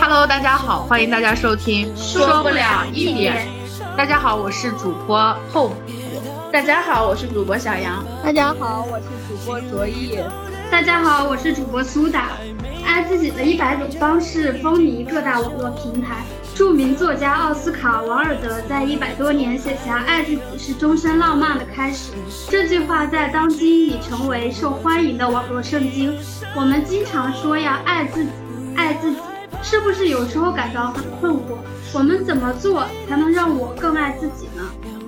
Hello，大家好，欢迎大家收听说不了一点。大家好，我是主播 Hope。大家好，我是主播小杨。大家好，我是主播卓毅。大家好，我是主播苏打。爱自己的一百种方式风靡各大网络平台。著名作家奥斯卡·王尔德在一百多年写下“爱自己是终身浪漫的开始”这句话，在当今已成为受欢迎的网络圣经。我们经常说要爱自己，爱自己，是不是有时候感到很困惑？我们怎么做才能让我更爱自己呢？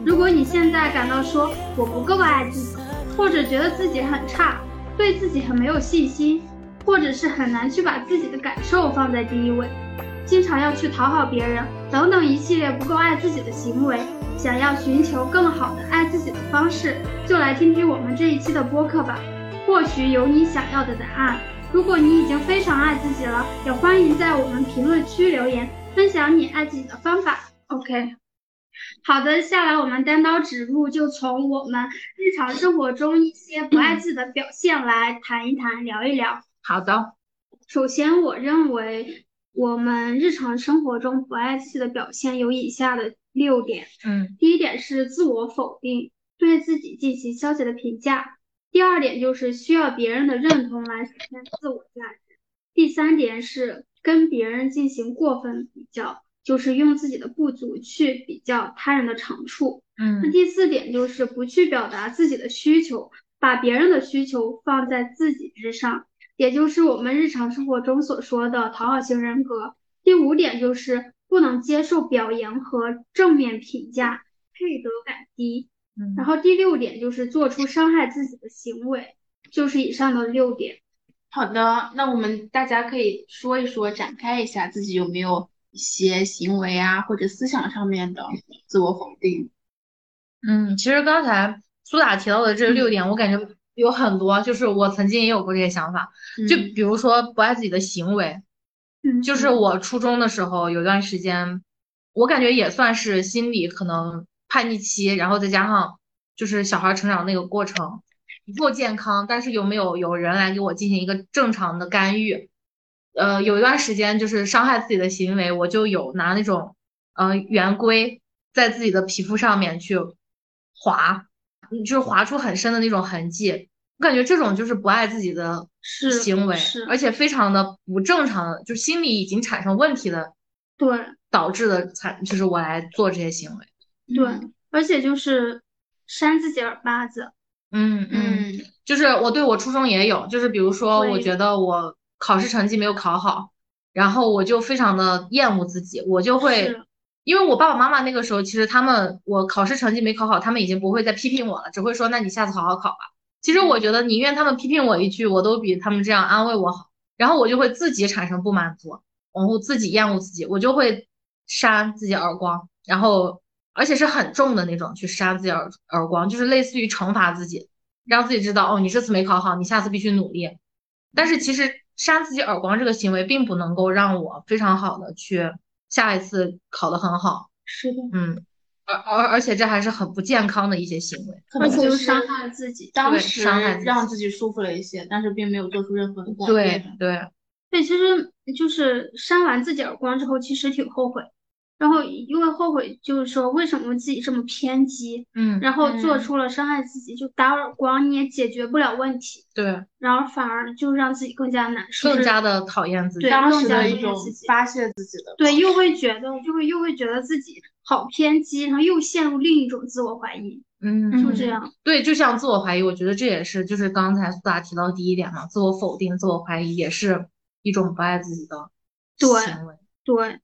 如果你现在感到说我不够爱自己，或者觉得自己很差，对自己很没有信心，或者是很难去把自己的感受放在第一位。经常要去讨好别人，等等一系列不够爱自己的行为，想要寻求更好的爱自己的方式，就来听听我们这一期的播客吧，或许有你想要的答案。如果你已经非常爱自己了，也欢迎在我们评论区留言，分享你爱自己的方法。OK，好的，下来我们单刀直入，就从我们日常生活中一些不爱自己的表现来谈一谈，聊一聊。好的，首先我认为。我们日常生活中不爱自己的表现有以下的六点。嗯，第一点是自我否定，对自己进行消极的评价。第二点就是需要别人的认同来实现自我价值。第三点是跟别人进行过分比较，就是用自己的不足去比较他人的长处。嗯，那第四点就是不去表达自己的需求，把别人的需求放在自己之上。也就是我们日常生活中所说的讨好型人格。第五点就是不能接受表扬和正面评价，配得感低。嗯，然后第六点就是做出伤害自己的行为，就是以上的六点。好的，那我们大家可以说一说，展开一下自己有没有一些行为啊或者思想上面的自我否定。嗯，其实刚才苏打提到的这六点，我感觉。有很多，就是我曾经也有过这些想法，就比如说不爱自己的行为，嗯，就是我初中的时候有段时间，我感觉也算是心理可能叛逆期，然后再加上就是小孩成长那个过程不够健康，但是有没有有人来给我进行一个正常的干预，呃，有一段时间就是伤害自己的行为，我就有拿那种呃圆规在自己的皮肤上面去划。就是划出很深的那种痕迹，我感觉这种就是不爱自己的行为，而且非常的不正常，就心理已经产生问题的，对，导致的才就是我来做这些行为，对，而且就是扇自己耳巴子，嗯嗯，就是我对我初中也有，就是比如说我觉得我考试成绩没有考好，然后我就非常的厌恶自己，我就会。因为我爸爸妈妈那个时候，其实他们我考试成绩没考好，他们已经不会再批评我了，只会说那你下次好好考吧。其实我觉得宁愿他们批评我一句，我都比他们这样安慰我好。然后我就会自己产生不满足，然后自己厌恶自己，我就会扇自己耳光，然后而且是很重的那种去扇自己耳耳光，就是类似于惩罚自己，让自己知道哦，你这次没考好，你下次必须努力。但是其实扇自己耳光这个行为并不能够让我非常好的去。下一次考得很好，是的，嗯，而而而且这还是很不健康的一些行为，可能就是伤害自己，当时让自己舒服了一些，但是并没有做出任何的改变。对对对，其实就是扇完自己耳光之后，其实挺后悔。然后因为后悔，就是说为什么自己这么偏激，嗯，然后做出了伤害自己，就打耳光你也解决不了问题，对，然后反而就让自己更加难受，更加的讨厌自己，对，更加一种发泄自己的，对，又会觉得就会又会觉得自己好偏激，然后又陷入另一种自我怀疑，嗯，就这样，对，就像自我怀疑，我觉得这也是就是刚才苏达提到第一点嘛，自我否定、自我怀疑也是一种不爱自己的行为，对。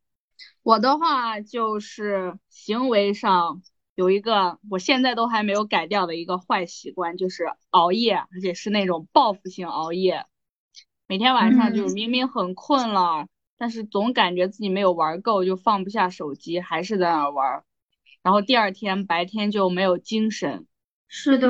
我的话就是行为上有一个我现在都还没有改掉的一个坏习惯，就是熬夜，而且是那种报复性熬夜。每天晚上就是明明很困了，但是总感觉自己没有玩够，就放不下手机，还是在那玩。然后第二天白天就没有精神。是的，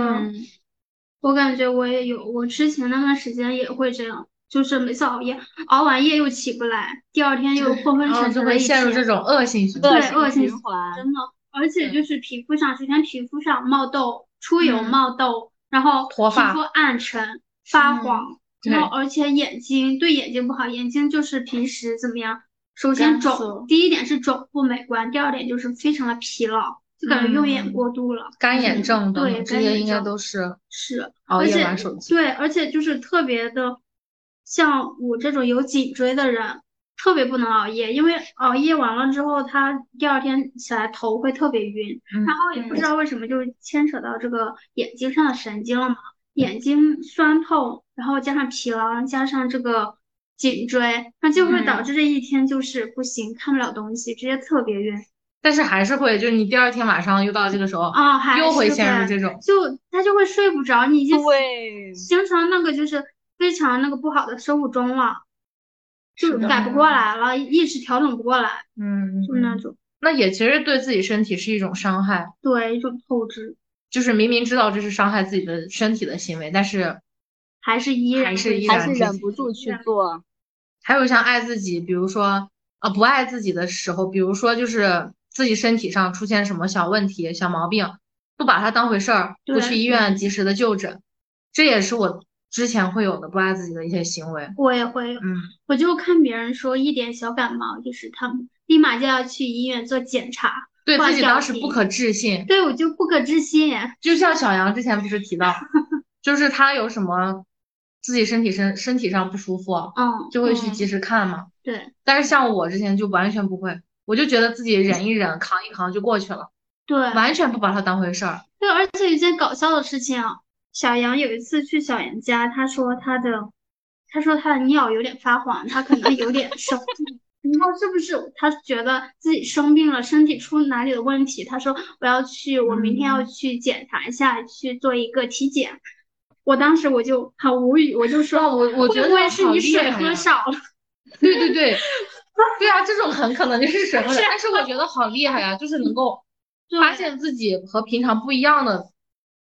我感觉我也有，我之前那段时间也会这样。就是每次熬夜，熬完夜又起不来，第二天又昏昏沉沉的陷入这种恶性循环。对，恶性循环，真的。而且就是皮肤上，首先皮肤上冒痘、出油、冒痘，然后脱发、皮肤暗沉、发黄，然后而且眼睛对眼睛不好，眼睛就是平时怎么样？首先肿，第一点是肿不美观，第二点就是非常的疲劳，就感觉用眼过度了。干眼症等对，这些应该都是是，熬夜而且玩手机。对，而且就是特别的，像我这种有颈椎的人，特别不能熬夜，因为熬夜完了之后，他第二天起来头会特别晕，嗯然后也不知道为什么就牵扯到这个眼睛上的神经了嘛，眼睛酸痛，然后加上疲劳，加上这个颈椎，那就会导致这一天就是不行，看不了东西，直接特别晕。但是还是会，就是你第二天晚上又到这个时候，啊，还又会是陷入这种。就他就会睡不着，你已经，形成那个就是非常那个不好的生物钟了，就改不过来了，意识调整不过来，嗯，嗯就那种。那也其实对自己身体是一种伤害，对一种透支，就是明明知道这是伤害自己的身体的行为，但是还是依然还是还是忍不住去做。还有像爱自己，比如说呃不爱自己的时候，比如说就是自己身体上出现什么小问题、小毛病，不把它当回事儿，不去医院及时的就诊，这也是我之前会有的不爱自己的一些行为。我也会，嗯，我就看别人说一点小感冒，就是他们立马就要去医院做检查，对自己当时不可置信，对我就不可置信，就像小杨之前不是提到，就是他有什么自己身体身身体上不舒服，嗯，嗯就会去及时看嘛。对但是像我之前就完全不会，我就觉得自己忍一忍、扛一扛就过去了，对完全不把它当回事儿。对，而且有一件搞笑的事情啊，小杨有一次去小杨家，他说他的，他说他的尿有点发黄，他可能有点生病。然后是不是他觉得自己生病了，身体出哪里的问题？他说我要去，我明天要去检查一下，去做一个体检。我当时我就很无语，我就说，我我觉得是你水喝少了？对对对，对啊，这种很可能就是水喝的，但是我觉得好厉害呀，就是能够 发现自己和平常不一样的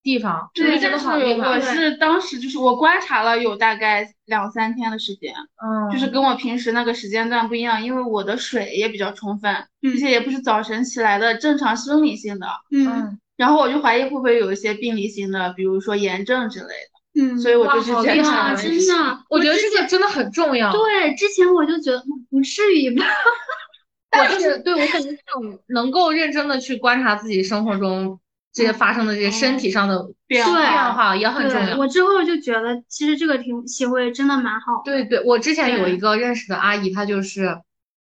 地方，我就觉得但是好厉我。是当时就是我观察了有大概两三天的时间，嗯，就是跟我平时那个时间段不一样，因为我的水也比较充分，嗯而且也不是早晨起来的正常生理性的，嗯嗯，然后我就怀疑会不会有一些病理性的，比如说炎症之类的，嗯，所以我就去检查了一下。真的，我觉得这个真的很重要。对，之前我就觉得嗯不至于吧。我就是对我感觉这种能够认真的去观察自己生活中这些发生的这些身体上的变对变化也很重，要。我之后就觉得，其实这个挺行为真的蛮好的。对对，我之前有一个认识的阿姨，她就是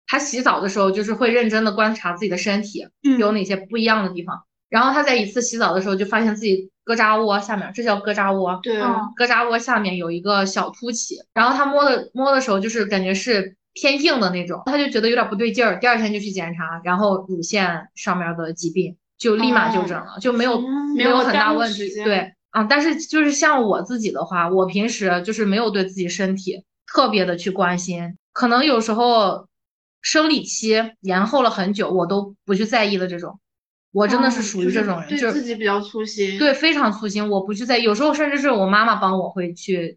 她洗澡的时候就是会认真的观察自己的身体嗯有哪些不一样的地方，然后她在一次洗澡的时候就发现自己胳肢窝下面，这叫胳肢窝，对，嗯胳肢窝下面有一个小凸起，然后她摸的摸的时候就是感觉是偏硬的那种，她就觉得有点不对劲儿，第二天就去检查，然后乳腺上面的疾病就立马就诊了，就没有嗯没有很大问题，对。啊，但是就是像我自己的话，我平时就是没有对自己身体特别的去关心，可能有时候生理期延后了很久，我都不去在意的这种。我真的是嗯属于这种人，对就是自己比较粗心。对非常粗心，我不去在意。有时候甚至是我妈妈帮我会去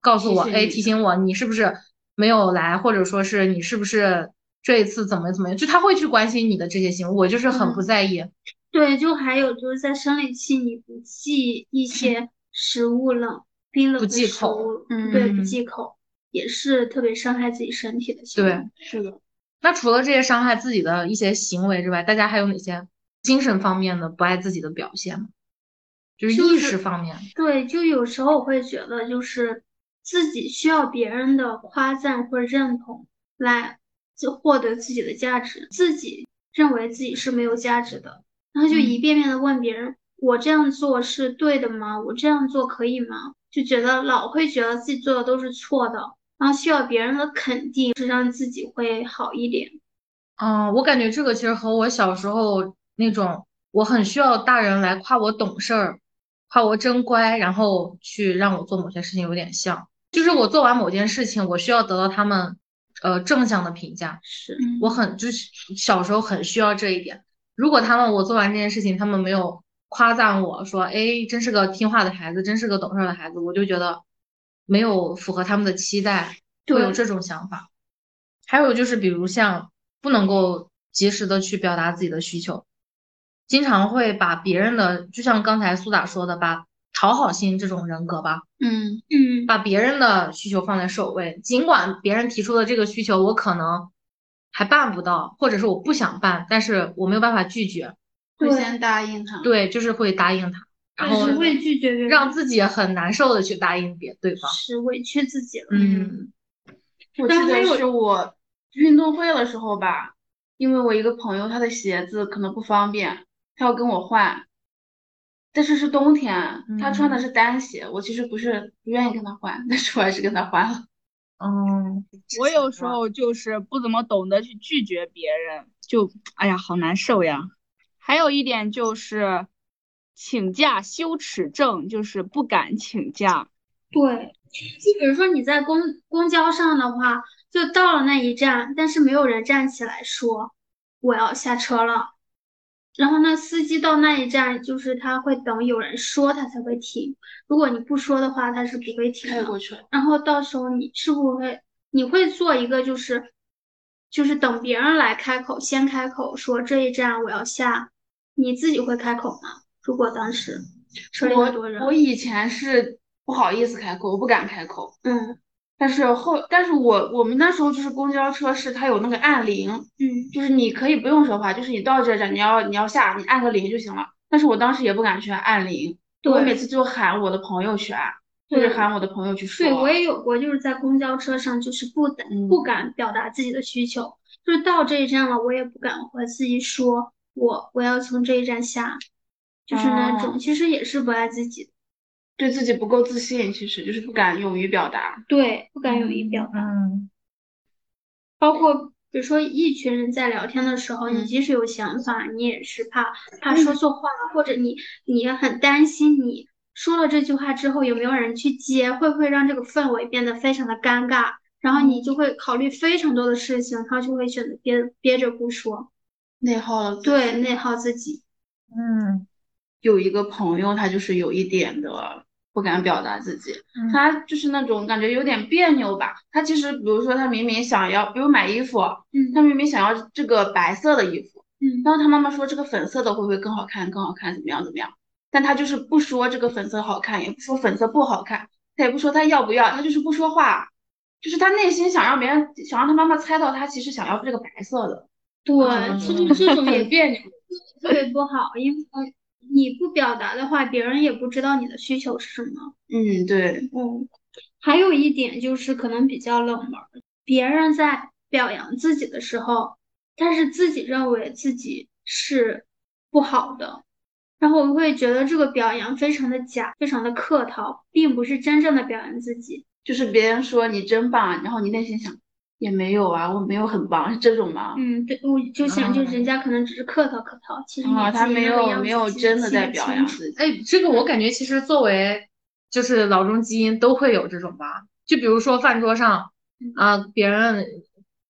告诉我，哎，提醒我你是不是没有来，或者说是你是不是这一次怎么怎么样，就她会去关心你的这些行为，我就是很不嗯在意。对，就还有就是在生理期，你不忌一些食物冷、冰冷不的食忌口物，嗯对，不忌口，也是特别伤害自己身体的行为。对，是的，那除了这些伤害自己的一些行为之外，大家还有哪些精神方面的不爱自己的表现吗？就是意识方面。对，就有时候我会觉得，就是自己需要别人的夸赞或者认同来就获得自己的价值，自己认为自己是没有价值的，然后就一遍遍的问别人，我这样做是对的吗？我这样做可以吗？就觉得老会觉得自己做的都是错的，然后需要别人的肯定，是让自己会好一点。嗯，我感觉这个其实和我小时候那种我很需要大人来夸我懂事儿，夸我真乖，然后去让我做某些事情有点像。就是我做完某件事情，我需要得到他们呃正向的评价。是，我很就是小时候很需要这一点。如果他们我做完这件事情，他们没有夸赞我说，哎，真是个听话的孩子，真是个懂事儿的孩子，我就觉得没有符合他们的期待，会有这种想法。还有就是，比如像不能够及时的去表达自己的需求，经常会把别人的，就像刚才苏打说的，把讨好型这种人格吧。嗯嗯，把别人的需求放在首位，尽管别人提出的这个需求我可能还办不到，或者是我不想办，但是我没有办法拒绝。会先答应他。对，就是会答应他，然后只会拒绝别人，让自己很难受的去答应别对方。是委屈自己了。嗯我记得是我运动会的时候吧，因为我一个朋友他的鞋子可能不方便，他要跟我换，但是是冬天，他穿的是单鞋，我其实不是不愿意跟他换，但是我还是跟他换了。嗯，我有时候就是不怎么懂得去拒绝别人，就哎呀，好难受呀。还有一点就是请假羞耻症，就是不敢请假。对，就比如说你在公公交上的话，就到了那一站，但是没有人站起来说我要下车了，然后那司机到那一站，就是他会等有人说他才会停，如果你不说的话，他是不会停的。开过去了。然后到时候你是不会，你会做一个就是，就是等别人来开口，先开口说这一站我要下，你自己会开口吗？如果当时车里多人我，我以前是不好意思开口，我不敢开口。嗯但是后，但是我我们那时候就是公交车是它有那个按铃，嗯就是你可以不用说话，就是你到这站你要你要下，你按个铃就行了。但是我当时也不敢去按铃，我每次就喊我的朋友去按，或者对喊我的朋友去说。对，我也有过，就是在公交车上，就是不敢嗯不敢表达自己的需求，就是到这一站了，我也不敢和自己说，我我要从这一站下，就是那种，哦其实也是不爱自己的，对自己不够自信，其实就是不敢勇于表达。对，不敢勇于表达，嗯。包括比如说一群人在聊天的时候，你嗯。即使有想法，你也是怕怕说错话，或者你你也很担心你说了这句话之后有没有人去接，会不会让这个氛围变得非常的尴尬，然后你就会考虑非常多的事情，然后就会选择憋憋着不说，内耗了。对，内耗自己，嗯。有一个朋友，他就是有一点的不敢表达自己，嗯他就是那种感觉有点别扭吧。他其实比如说他明明想要，比如买衣服，嗯他明明想要这个白色的衣服，嗯然后他妈妈说这个粉色的会不会更好看？更好看怎么样怎么样？但他就是不说这个粉色好看，也不说粉色不好看，他也不说他要不要，他就是不说话，就是他内心想让别人想让他妈妈猜到他其实想要这个白色的，对，其实这种也别扭。特别不好，因为你不表达的话，别人也不知道你的需求是什么。嗯，对，嗯，还有一点就是可能比较冷门儿，别人在表扬自己的时候，但是自己认为自己是不好的，然后我会觉得这个表扬非常的假，非常的客套，并不是真正的表扬自己。就是别人说你真棒，然后你内心想也没有啊，我没有很棒，是这种吗？嗯，对，我就想，就人家可能只是客套客套，其实他没有没有真的在表扬自己。哎，这个我感觉其实作为就是老中基因都会有这种吧。就比如说饭桌上啊，别人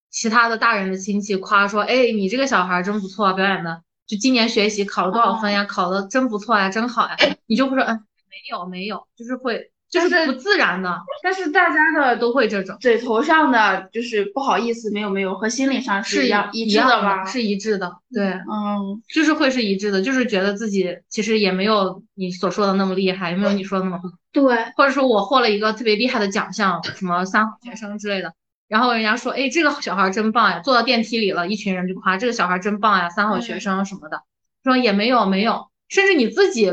其他的大人的亲戚夸说，哎，你这个小孩儿真不错啊，表演的就今年学习考了多少分呀，考的真不错呀，真好呀，你就会说，嗯，没有没有，就是会就是不自然的。但是大家的都会这种，嘴头上的就是不好意思，没有没有，和心理上是一样一致样的吧？是一致的，对。嗯，就是会是一致的，就是觉得自己其实也没有你所说的那么厉害，也没有你说的那么好，对，或者说我获了一个特别厉害的奖项，什么三好学生之类的，然后人家说，哎，这个小孩儿真棒呀，坐到电梯里了，一群人就夸这个小孩儿真棒呀，三好学生什么的，说也没有没有，甚至你自己，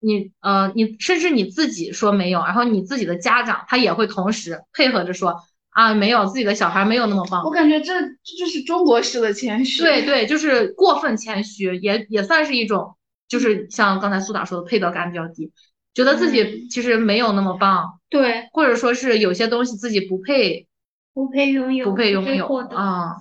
你呃你甚至你自己说没有，然后你自己的家长他也会同时配合着说啊没有，自己的小孩没有那么棒我，感觉这这就是中国式的谦虚。对对，就是过分谦虚，也也算是一种，就是像刚才苏打说的，配得感比较低，觉得自己其实没有那么棒，对，或者说是有些东西自己不配不配拥有，不配拥有。啊，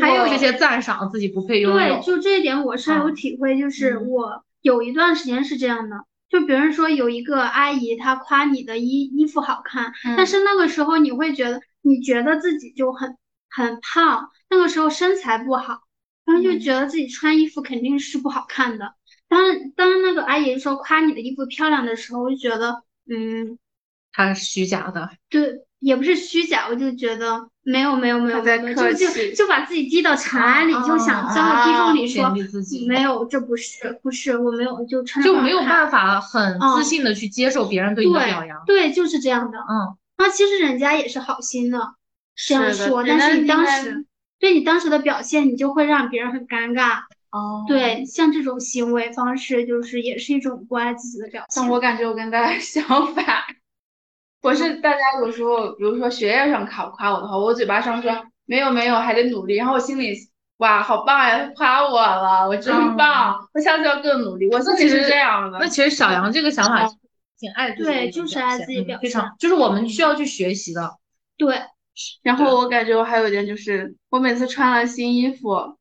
还有这些赞赏自己不配拥有对，就这一点我深有嗯体会，就是嗯我有一段时间是这样的，就比如说有一个阿姨她夸你的衣衣服好看，嗯但是那个时候你会觉得你觉得自己就很很胖，那个时候身材不好，然后就嗯觉得自己穿衣服肯定是不好看的。当当那个阿姨说夸你的衣服漂亮的时候，我就觉得嗯。他虚假的。对，也不是虚假，我就觉得没有没有没有，在就就就把自己低到尘埃里，就想钻到地缝里说没有，这不是不是我没有就就没有办法很自信的去接受别人对你的表扬。对，就是这样的。嗯，那其实人家也是好心的这样说，但是你当时对你当时的表现，你就会让别人很尴尬。哦，对，像这种行为方式，就是也是一种不爱自己的表现。但我感觉我跟大家相反，我是大家有时候，比如说学业上夸夸我的话，我嘴巴上说没有没有，还得努力，然后我心里哇好棒呀，夸我了，我真棒，我下次要更努力。我自己是这样的。那其实小杨这个想法挺爱自己，对，就是爱自己表现，非常就是我们需要去学习的。对，然后我感觉我还有一点就是，我每次穿了新衣服。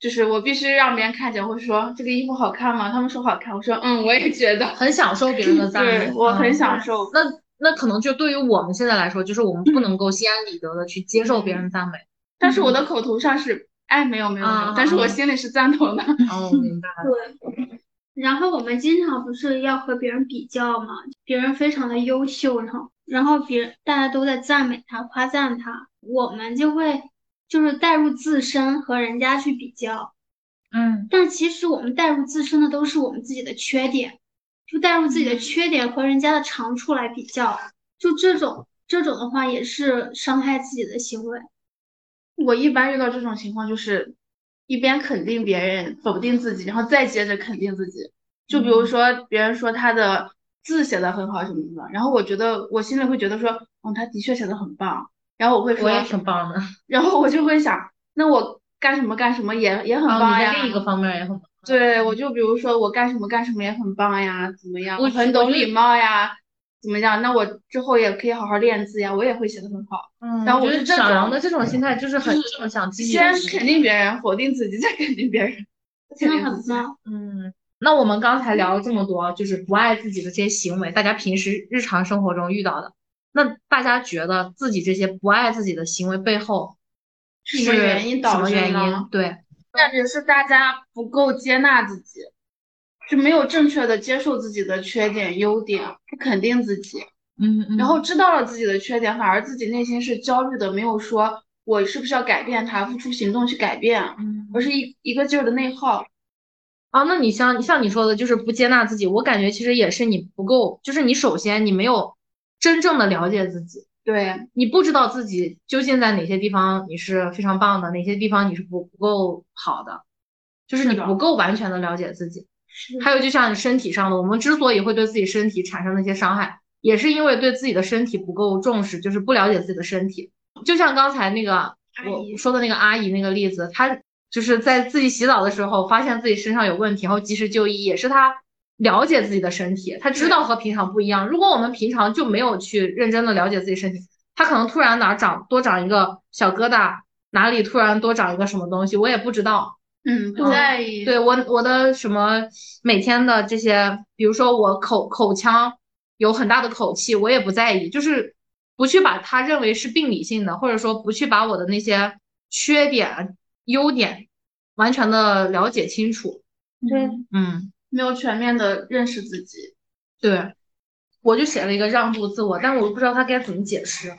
就是我必须让别人看见，会说这个衣服好看吗？他们说好看，我说嗯，我也觉得很享受别人的 赞美，我很享受。那那可能就对于我们现在来说，就是我们不能够心安理得的去接受别人赞美。但是我的口头上是哎没有没有没有，但是我心里是赞同的。哦，明白。对。然后我们经常不是要和别人比较嘛？别人非常的优秀，然后然后别人大家都在赞美他、夸赞他，我们就会。就是带入自身和人家去比较，嗯，但其实我们带入自身的都是我们自己的缺点，就带入自己的缺点和人家的长处来比较，就这种这种的话也是伤害自己的行为。我一般遇到这种情况就是一边肯定别人，否定自己，然后再接着肯定自己。就比如说别人说他的字写的很好什么的，然后我觉得我心里会觉得说，嗯，他的确写的很棒。然后我会说，我也挺棒的。然后我就会想，那我干什么干什么也也很棒呀。另一个方面也很棒。对，我就比如说我干什么干什么也很棒呀，怎么样？我很懂礼貌呀，怎么样？那我之后也可以好好练字呀，我也会写的很好。嗯，然后我是小杨的这种心态就是很正向积极。先肯定别人，否定自己，再肯定别人。真的很棒。嗯，那我们刚才聊了这么多，就是不爱自己的这些行为，大家平时日常生活中遇到的。那大家觉得自己这些不爱自己的行为背后是什么原因导致的？对，感觉是大家不够接纳自己，就没有正确的接受自己的缺点、优点，不肯定自己。嗯嗯。然后知道了自己的缺点，反而自己内心是焦虑的，没有说我是不是要改变它，付出行动去改变，而是一一个劲儿的内耗。啊，那你像像你说的，就是不接纳自己，我感觉其实也是你不够，就是你首先你没有。真正的了解自己，对你不知道自己究竟在哪些地方你是非常棒的，哪些地方你是不不够好的，就是你不够完全的了解自己。还有就像你身体上的，我们之所以会对自己身体产生那些伤害，也是因为对自己的身体不够重视，就是不了解自己的身体。就像刚才那个我说的那个阿姨那个例子，她就是在自己洗澡的时候发现自己身上有问题，然后及时就医，也是她。了解自己的身体，他知道和平常不一样。如果我们平常就没有去认真的了解自己身体，他可能突然哪长多长一个小疙瘩，哪里突然多长一个什么东西，我也不知道。嗯，不在意。对我我的什么每天的这些，比如说我口口腔有很大的口气，我也不在意，就是不去把它认为是病理性的，或者说不去把我的那些缺点优点完全的了解清楚。对，嗯。没有全面的认识自己，对，我就写了一个让步自我，但我不知道他该怎么解释。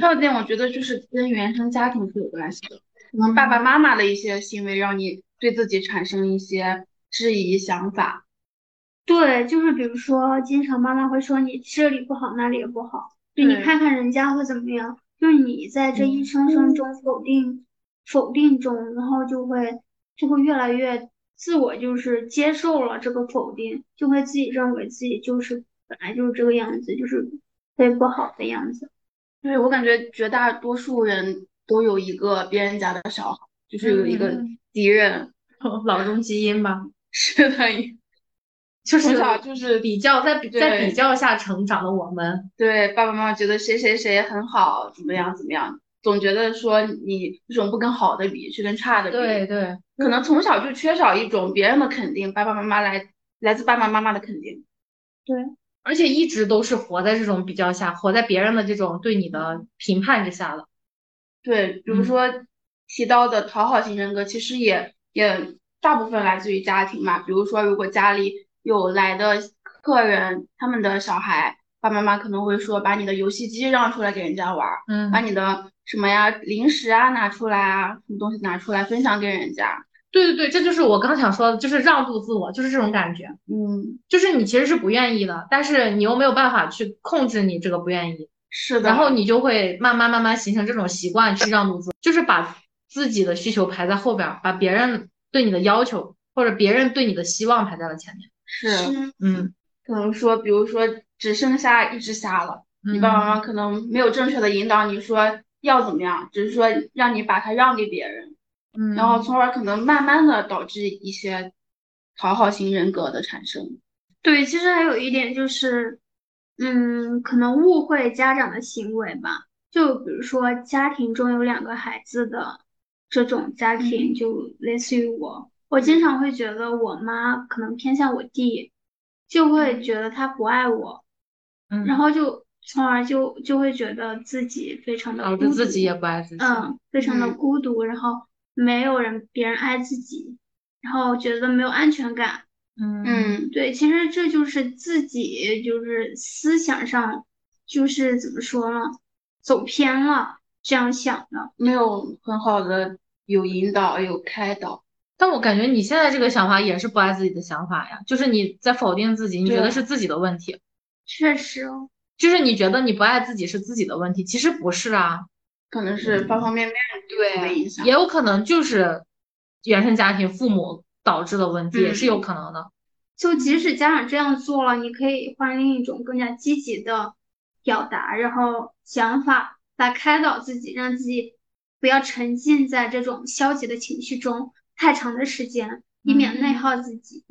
还有点，我觉得就是跟原生家庭是有关系的，可能爸爸妈妈的一些行为让你对自己产生一些质疑想法。对，就是比如说，经常妈妈会说你这里不好，那里也不好，就你看看人家会怎么样，就是你在这一声声中否定、否定中，然后就会就会越来越。自我就是接受了这个否定，就会自己认为自己就是本来就是这个样子，就是特别不好的样子。对我感觉绝大多数人都有一个别人家的小孩，就是有一个敌人，老中基因吧。是的，就是就是比较，在比在比较下成长的我们。对爸爸妈妈觉得谁谁谁很好，怎么样怎么样。总觉得说你为什么不跟好的比，去跟差的比？对对，可能从小就缺少一种别人的肯定，爸爸妈妈来来自爸爸妈妈的肯定。对，而且一直都是活在这种比较下，活在别人的这种对你的评判之下的。对，比如说提到的讨好型人格，其实也也大部分来自于家庭嘛。比如说，如果家里有来的客人，他们的小孩爸爸妈妈可能会说把你的游戏机让出来给人家玩，嗯，把你的什么呀零食啊拿出来啊，什么东西拿出来分享给人家。对对对，这就是我刚想说的，就是让渡自我，就是这种感觉。嗯，就是你其实是不愿意的，但是你又没有办法去控制你这个不愿意。是的。然后你就会慢慢慢慢形成这种习惯，去让渡自，就是把自己的需求排在后边，把别人对你的要求或者别人对你的希望排在了前面。是，嗯，可能说，比如说只剩下一只虾了，你爸爸妈妈可能没有正确的引导你说要怎么样，只是说让你把它让给别人，嗯，然后从而可能慢慢的导致一些讨好型人格的产生。对，其实还有一点就是，嗯，可能误会家长的行为吧。就比如说家庭中有两个孩子的这种家庭，就类似于我。我经常会觉得我妈可能偏向我弟，就会觉得他不爱我，嗯，然后就从而就就会觉得自己非常的孤独，自己也不爱自己，嗯，非常的孤独，然后没有人别人爱自己，然后觉得没有安全感，嗯。嗯，对，其实这就是自己就是思想上就是怎么说呢，走偏了，这样想的，没有很好的有引导有开导。但我感觉你现在这个想法也是不爱自己的想法呀，就是你在否定自己，你觉得是自己的问题。确实哦，就是你觉得你不爱自己是自己的问题，其实不是啊，可能是方方面面对影响，也有可能就是原生家庭父母导致的问题，也是有可能的。就即使家长这样做了，你可以换另一种更加积极的表达，然后想法来开导自己，让自己不要沉浸在这种消极的情绪中。太长的时间，以免内耗自己，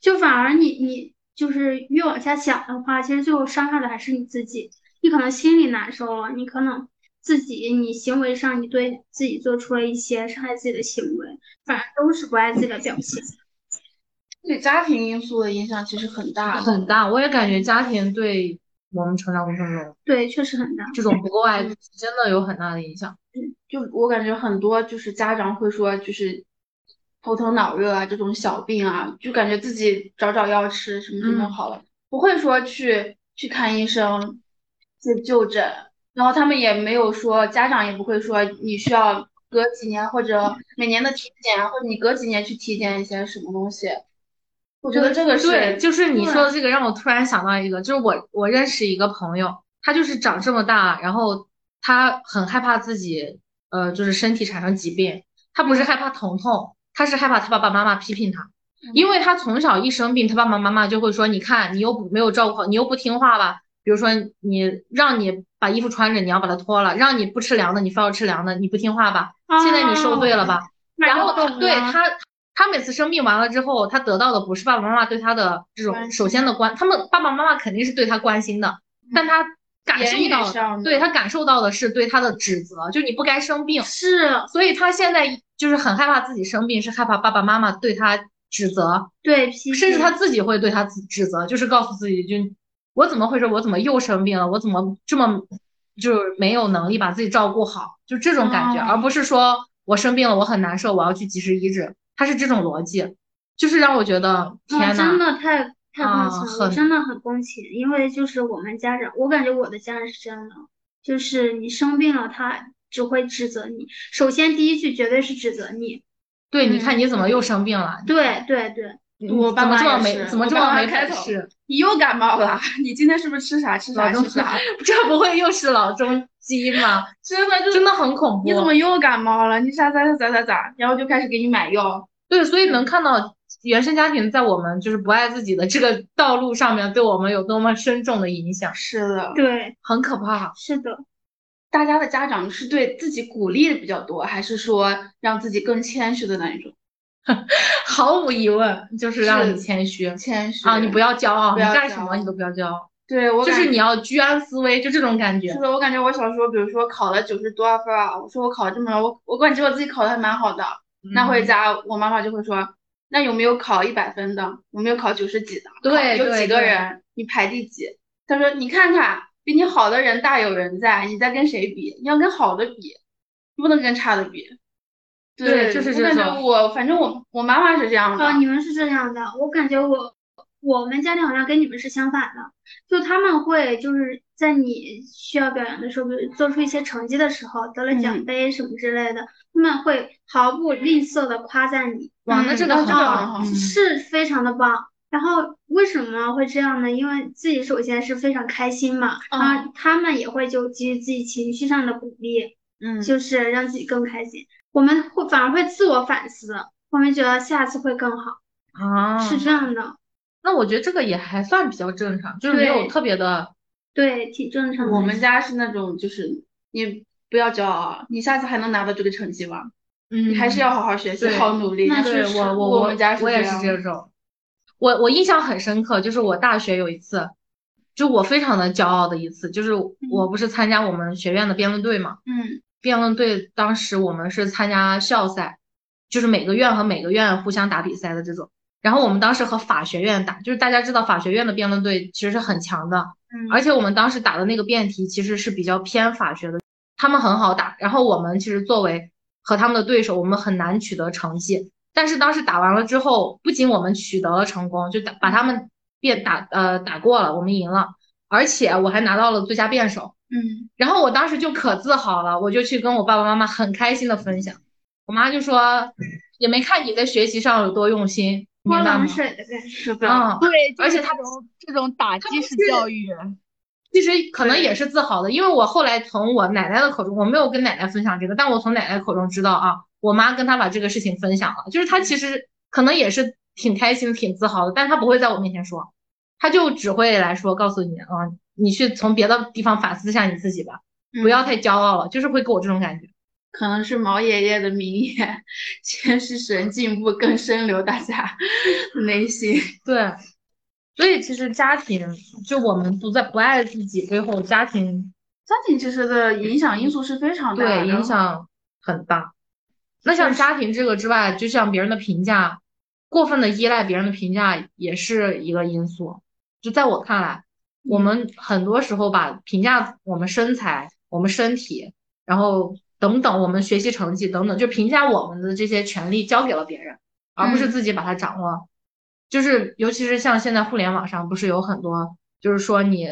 就反而你你就是越往下想的话，其实最后伤害的还是你自己。你可能心里难受了，你可能自己你行为上你对自己做出了一些伤害自己的行为，反而都是不爱自己的表现。对家庭因素的影响其实很大很大。我也感觉家庭对我们成长过程中，对确实很大，这种不够爱真的有很大的影响。就我感觉很多就是家长会说就是。头疼脑热啊，这种小病啊，就感觉自己找找药吃，什么就能好了，不会说去去看医生，去就诊，然后他们也没有说，家长也不会说你需要隔几年或者每年的体检，或者你隔几年去体检一些什么东西。我觉得这个是，对，就是你说的这个让我突然想到一个，就是我我认识一个朋友，他就是长这么大，然后他很害怕自己，呃，就是身体产生疾病，他不是害怕疼痛。他是害怕他爸爸妈妈批评他，因为他从小一生病，他爸爸妈妈就会说：“你看，你又不没有照顾好，你又不听话吧？比如说，你让你把衣服穿着，你要把它脱了；让你不吃凉的，你非要吃凉的，你不听话吧？现在你受罪了吧？”然后对他，他每次生病完了之后，他得到的不是爸爸妈妈对他的这种首先的关，他们爸爸妈妈肯定是对他关心的，但他感受到，对他感受到的是对他的指责，就你不该生病。是，所以他现在。就是很害怕自己生病，是害怕爸爸妈妈对他指责，对，甚至他自己会对他指责，就是告诉自己，就我怎么回事？我怎么又生病了？我怎么这么就是没有能力把自己照顾好？就这种感觉，而不是说我生病了，我很难受，我要去及时医治。他是这种逻辑，就是让我觉得天呐，真的太太共情了，我真的很共情，因为就是我们家长，我感觉我的家人是这样的，就是你生病了，他。只会指责你，首先第一句绝对是指责你。对，你看你怎么又生病了？对对对，我爸妈这么没怎么这么没开头？你又感冒了？你今天是不是吃啥吃啥吃 啥？这不会又是老中医吗？真的就真的很恐怖。你怎么又感冒了？你啥咋咋咋咋咋？然后就开始给你买药。对，所以能看到原生家庭在我们就是不爱自己的这个道路上面，对我们有多么深重的影响。是的，对，很可怕。是的。大家的家长是对自己鼓励的比较多，还是说让自己更谦虚的那一种？毫无疑问，就是让你谦虚，谦虚啊，你不要骄傲，你干什么你都不要骄傲。对，我就是你要居安思危，就这种感觉。是的，我感觉我小时候，比如说考了九十多少分啊，我说我考了这么，我我感觉我自己考的还蛮好的。拿回家，我妈妈就会说，那有没有考一百分的？有没有考九十几的？对，有几个人？你排第几？他说，你看看。比你好的人大有人在，你在跟谁比？你要跟好的比，不能跟差的比。对，就是这种。我感觉我，反正我我妈妈是这样的。哦，你们是这样的。我感觉我我们家庭好像跟你们是相反的，就他们会就是在你需要表扬的时候，比如做出一些成绩的时候，得了奖杯什么之类的，他们会毫不吝啬的夸赞你。哇，那这个很好，是非常的棒。然后为什么会这样呢？因为自己首先是非常开心嘛，然后他们也会就给予自己情绪上的鼓励，嗯，就是让自己更开心。我们会反而会自我反思，我们觉得下次会更好啊，是这样的。那我觉得这个也还算比较正常，就是没有特别的，对，挺正常的。我们家是那种，就是你不要骄傲，你下次还能拿到这个成绩吗？嗯，你还是要好好学习，好努力。对，我我我们家我也是这种。我我印象很深刻，就是我大学有一次，就我非常的骄傲的一次，就是我不是参加我们学院的辩论队嘛，嗯，辩论队当时我们是参加校赛，就是每个院和每个院互相打比赛的这种，然后我们当时和法学院打，就是大家知道法学院的辩论队其实是很强的，嗯，而且我们当时打的那个辩题其实是比较偏法学的，他们很好打，然后我们其实作为和他们的对手，我们很难取得成绩。但是当时打完了之后，不仅我们取得了成功，就打把他们变打呃打过了，我们赢了，而且我还拿到了最佳辩手。嗯，然后我当时就可自豪了，我就去跟我爸爸妈妈很开心的分享。我妈就说，也没看你在学习上有多用心，泼冷水的感觉。嗯，对，而且他这种这种打击式教育，其实可能也是自豪的，因为我后来从我奶奶的口中，我没有跟奶奶分享这个，但我从奶奶口中知道啊。我妈跟她把这个事情分享了，就是她其实可能也是挺开心、挺自豪的，但她不会在我面前说，她就只会来说告诉你啊，你去从别的地方反思一下你自己吧，不要太骄傲了，就是会给我这种感觉。可能是毛爷爷的名言：先是神，进步更深留大家 内心。对，所以其实家庭，就我们不在不爱自己背后，家庭家庭其实的影响因素是非常大的，对，影响很大。那像家庭这个之外，就像别人的评价，过分的依赖别人的评价也是一个因素。就在我看来，我们很多时候把评价我们身材、我们身体，然后等等我们学习成绩等等，就评价我们的这些权利交给了别人，而不是自己把它掌握。就是尤其是像现在互联网上，不是有很多，就是说你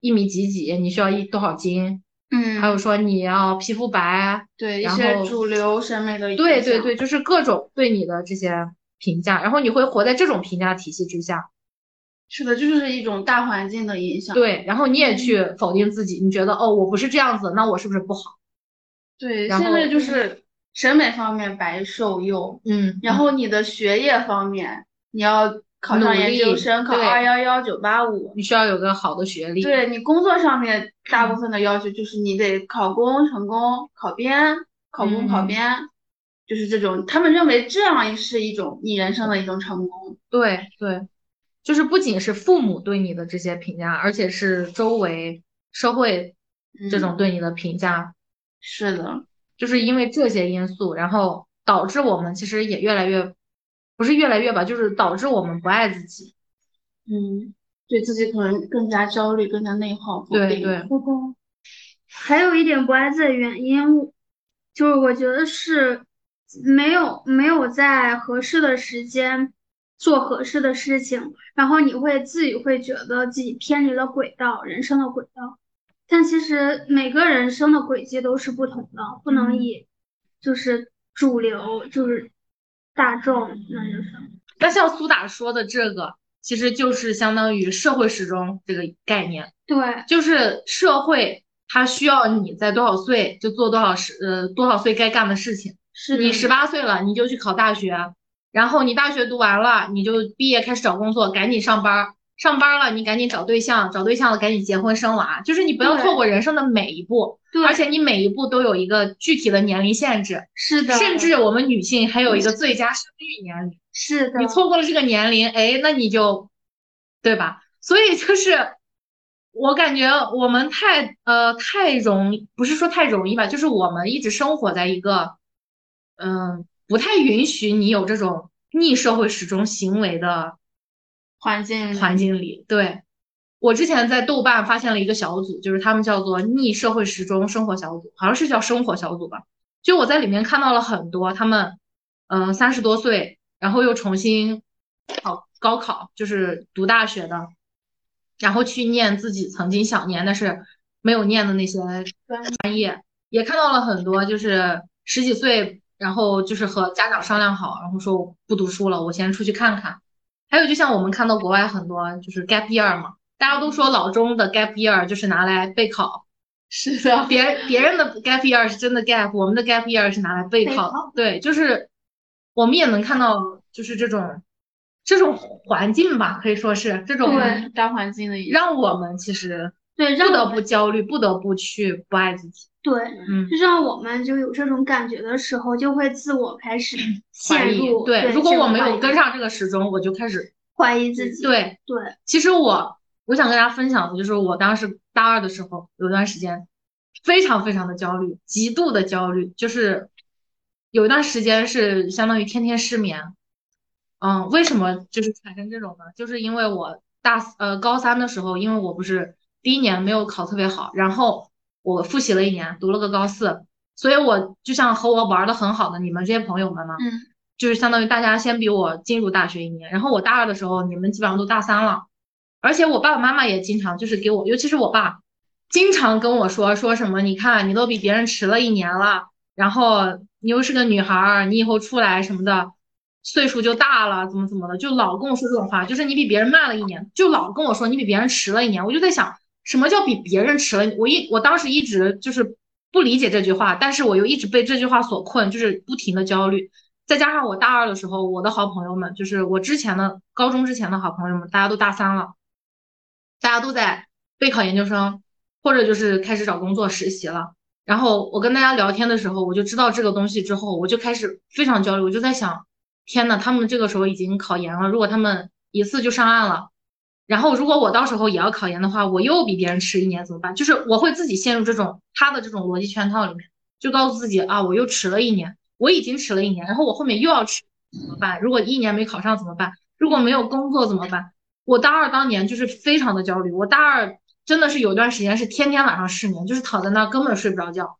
一米几几，你需要一多少斤。嗯，还有说你要皮肤白，对一些主流审美的，对对对，就是各种对你的这些评价，然后你会活在这种评价体系之下。是的，就是一种大环境的影响。对，然后你也去否定自己，你觉得哦，我不是这样子，那我是不是不好？对，现在就是审美方面白瘦幼，嗯，然后你的学业方面你要。考上研究生，考二幺幺九八五，你需要有个好的学历。对你工作上面大部分的要求就是你得考公成功，考编考公考编，就是这种，他们认为这样是一种你人生的一种成功。对对，就是不仅是父母对你的这些评价，而且是周围社会这种对你的评价。是的，就是因为这些因素，然后导致我们其实也越来越。不是越来越吧，就是导致我们不爱自己，嗯，对自己可能更加焦虑，更加内耗。对对。还有一点不爱自己的原因，就是我觉得是没有没有在合适的时间做合适的事情，然后你会自己会觉得自己偏离了轨道，人生的轨道。但其实每个人生的轨迹都是不同的，不能以就是主流就是。大众那就是，那像苏打说的这个，其实就是相当于社会时钟这个概念。对，就是社会它需要你在多少岁就做多少事，呃，多少岁该干的事情。是你十八岁了，你就去考大学，然后你大学读完了，你就毕业开始找工作，赶紧上班。上班了，你赶紧找对象，找对象了赶紧结婚生娃，就是你不要错过人生的每一步，而且你每一步都有一个具体的年龄限制，是的，甚至我们女性还有一个最佳生育年龄，是的，你错过了这个年龄，哎，那你就，对吧？所以就是我感觉我们太呃太容易，不是说太容易吧，就是我们一直生活在一个嗯不太允许你有这种逆社会时钟行为的。环境环境里，对我之前在豆瓣发现了一个小组，就是他们叫做逆社会时钟生活小组，好像是叫生活小组吧。就我在里面看到了很多他们，嗯，三十多岁，然后又重新考高考，就是读大学的，然后去念自己曾经想念但是没有念的那些专业，也看到了很多就是十几岁，然后就是和家长商量好，然后说我不读书了，我先出去看看。还有就像我们看到国外很多就是 gap year 嘛，大家都说老中的 gap year 就是拿来备考。是的，别别人的 gap year 是真的 gap，我们的 gap year 是拿来备考。对，就是我们也能看到，就是这种这种环境吧，可以说是这种大环境的，让我们其实对不得不焦虑，不得不去不爱自己。对，嗯，就让我们就有这种感觉的时候，就会自我开始陷入。对，如果我没有跟上这个时钟，我就开始怀疑自己。对对，其实我。我想跟大家分享的就是我当时大二的时候，有段时间非常非常的焦虑，极度的焦虑，就是有一段时间是相当于天天失眠。嗯，为什么就是产生这种呢？就是因为我大呃高三的时候，因为我不是第一年没有考特别好，然后我复习了一年，读了个高四，所以我就像和我玩的很好的你们这些朋友们嘛，嗯，就是相当于大家先比我进入大学一年，然后我大二的时候，你们基本上都大三了。而且我爸爸妈妈也经常就是给我，尤其是我爸，经常跟我说说什么，你看你都比别人迟了一年了，然后你又是个女孩儿，你以后出来什么的，岁数就大了，怎么怎么的，就老跟我说这种话，就是你比别人慢了一年，就老跟我说你比别人迟了一年。我就在想，什么叫比别人迟了？我一我当时一直就是不理解这句话，但是我又一直被这句话所困，就是不停的焦虑。再加上我大二的时候，我的好朋友们，就是我之前的高中之前的好朋友们，大家都大三了。大家都在备考研究生，或者就是开始找工作实习了。然后我跟大家聊天的时候，我就知道这个东西之后，我就开始非常焦虑。我就在想，天呐，他们这个时候已经考研了，如果他们一次就上岸了，然后如果我到时候也要考研的话，我又比别人迟一年怎么办？就是我会自己陷入这种他的这种逻辑圈套里面，就告诉自己啊，我又迟了一年，我已经迟了一年，然后我后面又要迟怎么办？如果一年没考上怎么办？如果没有工作怎么办？我大二当年就是非常的焦虑，我大二真的是有段时间是天天晚上失眠，就是躺在那根本睡不着觉，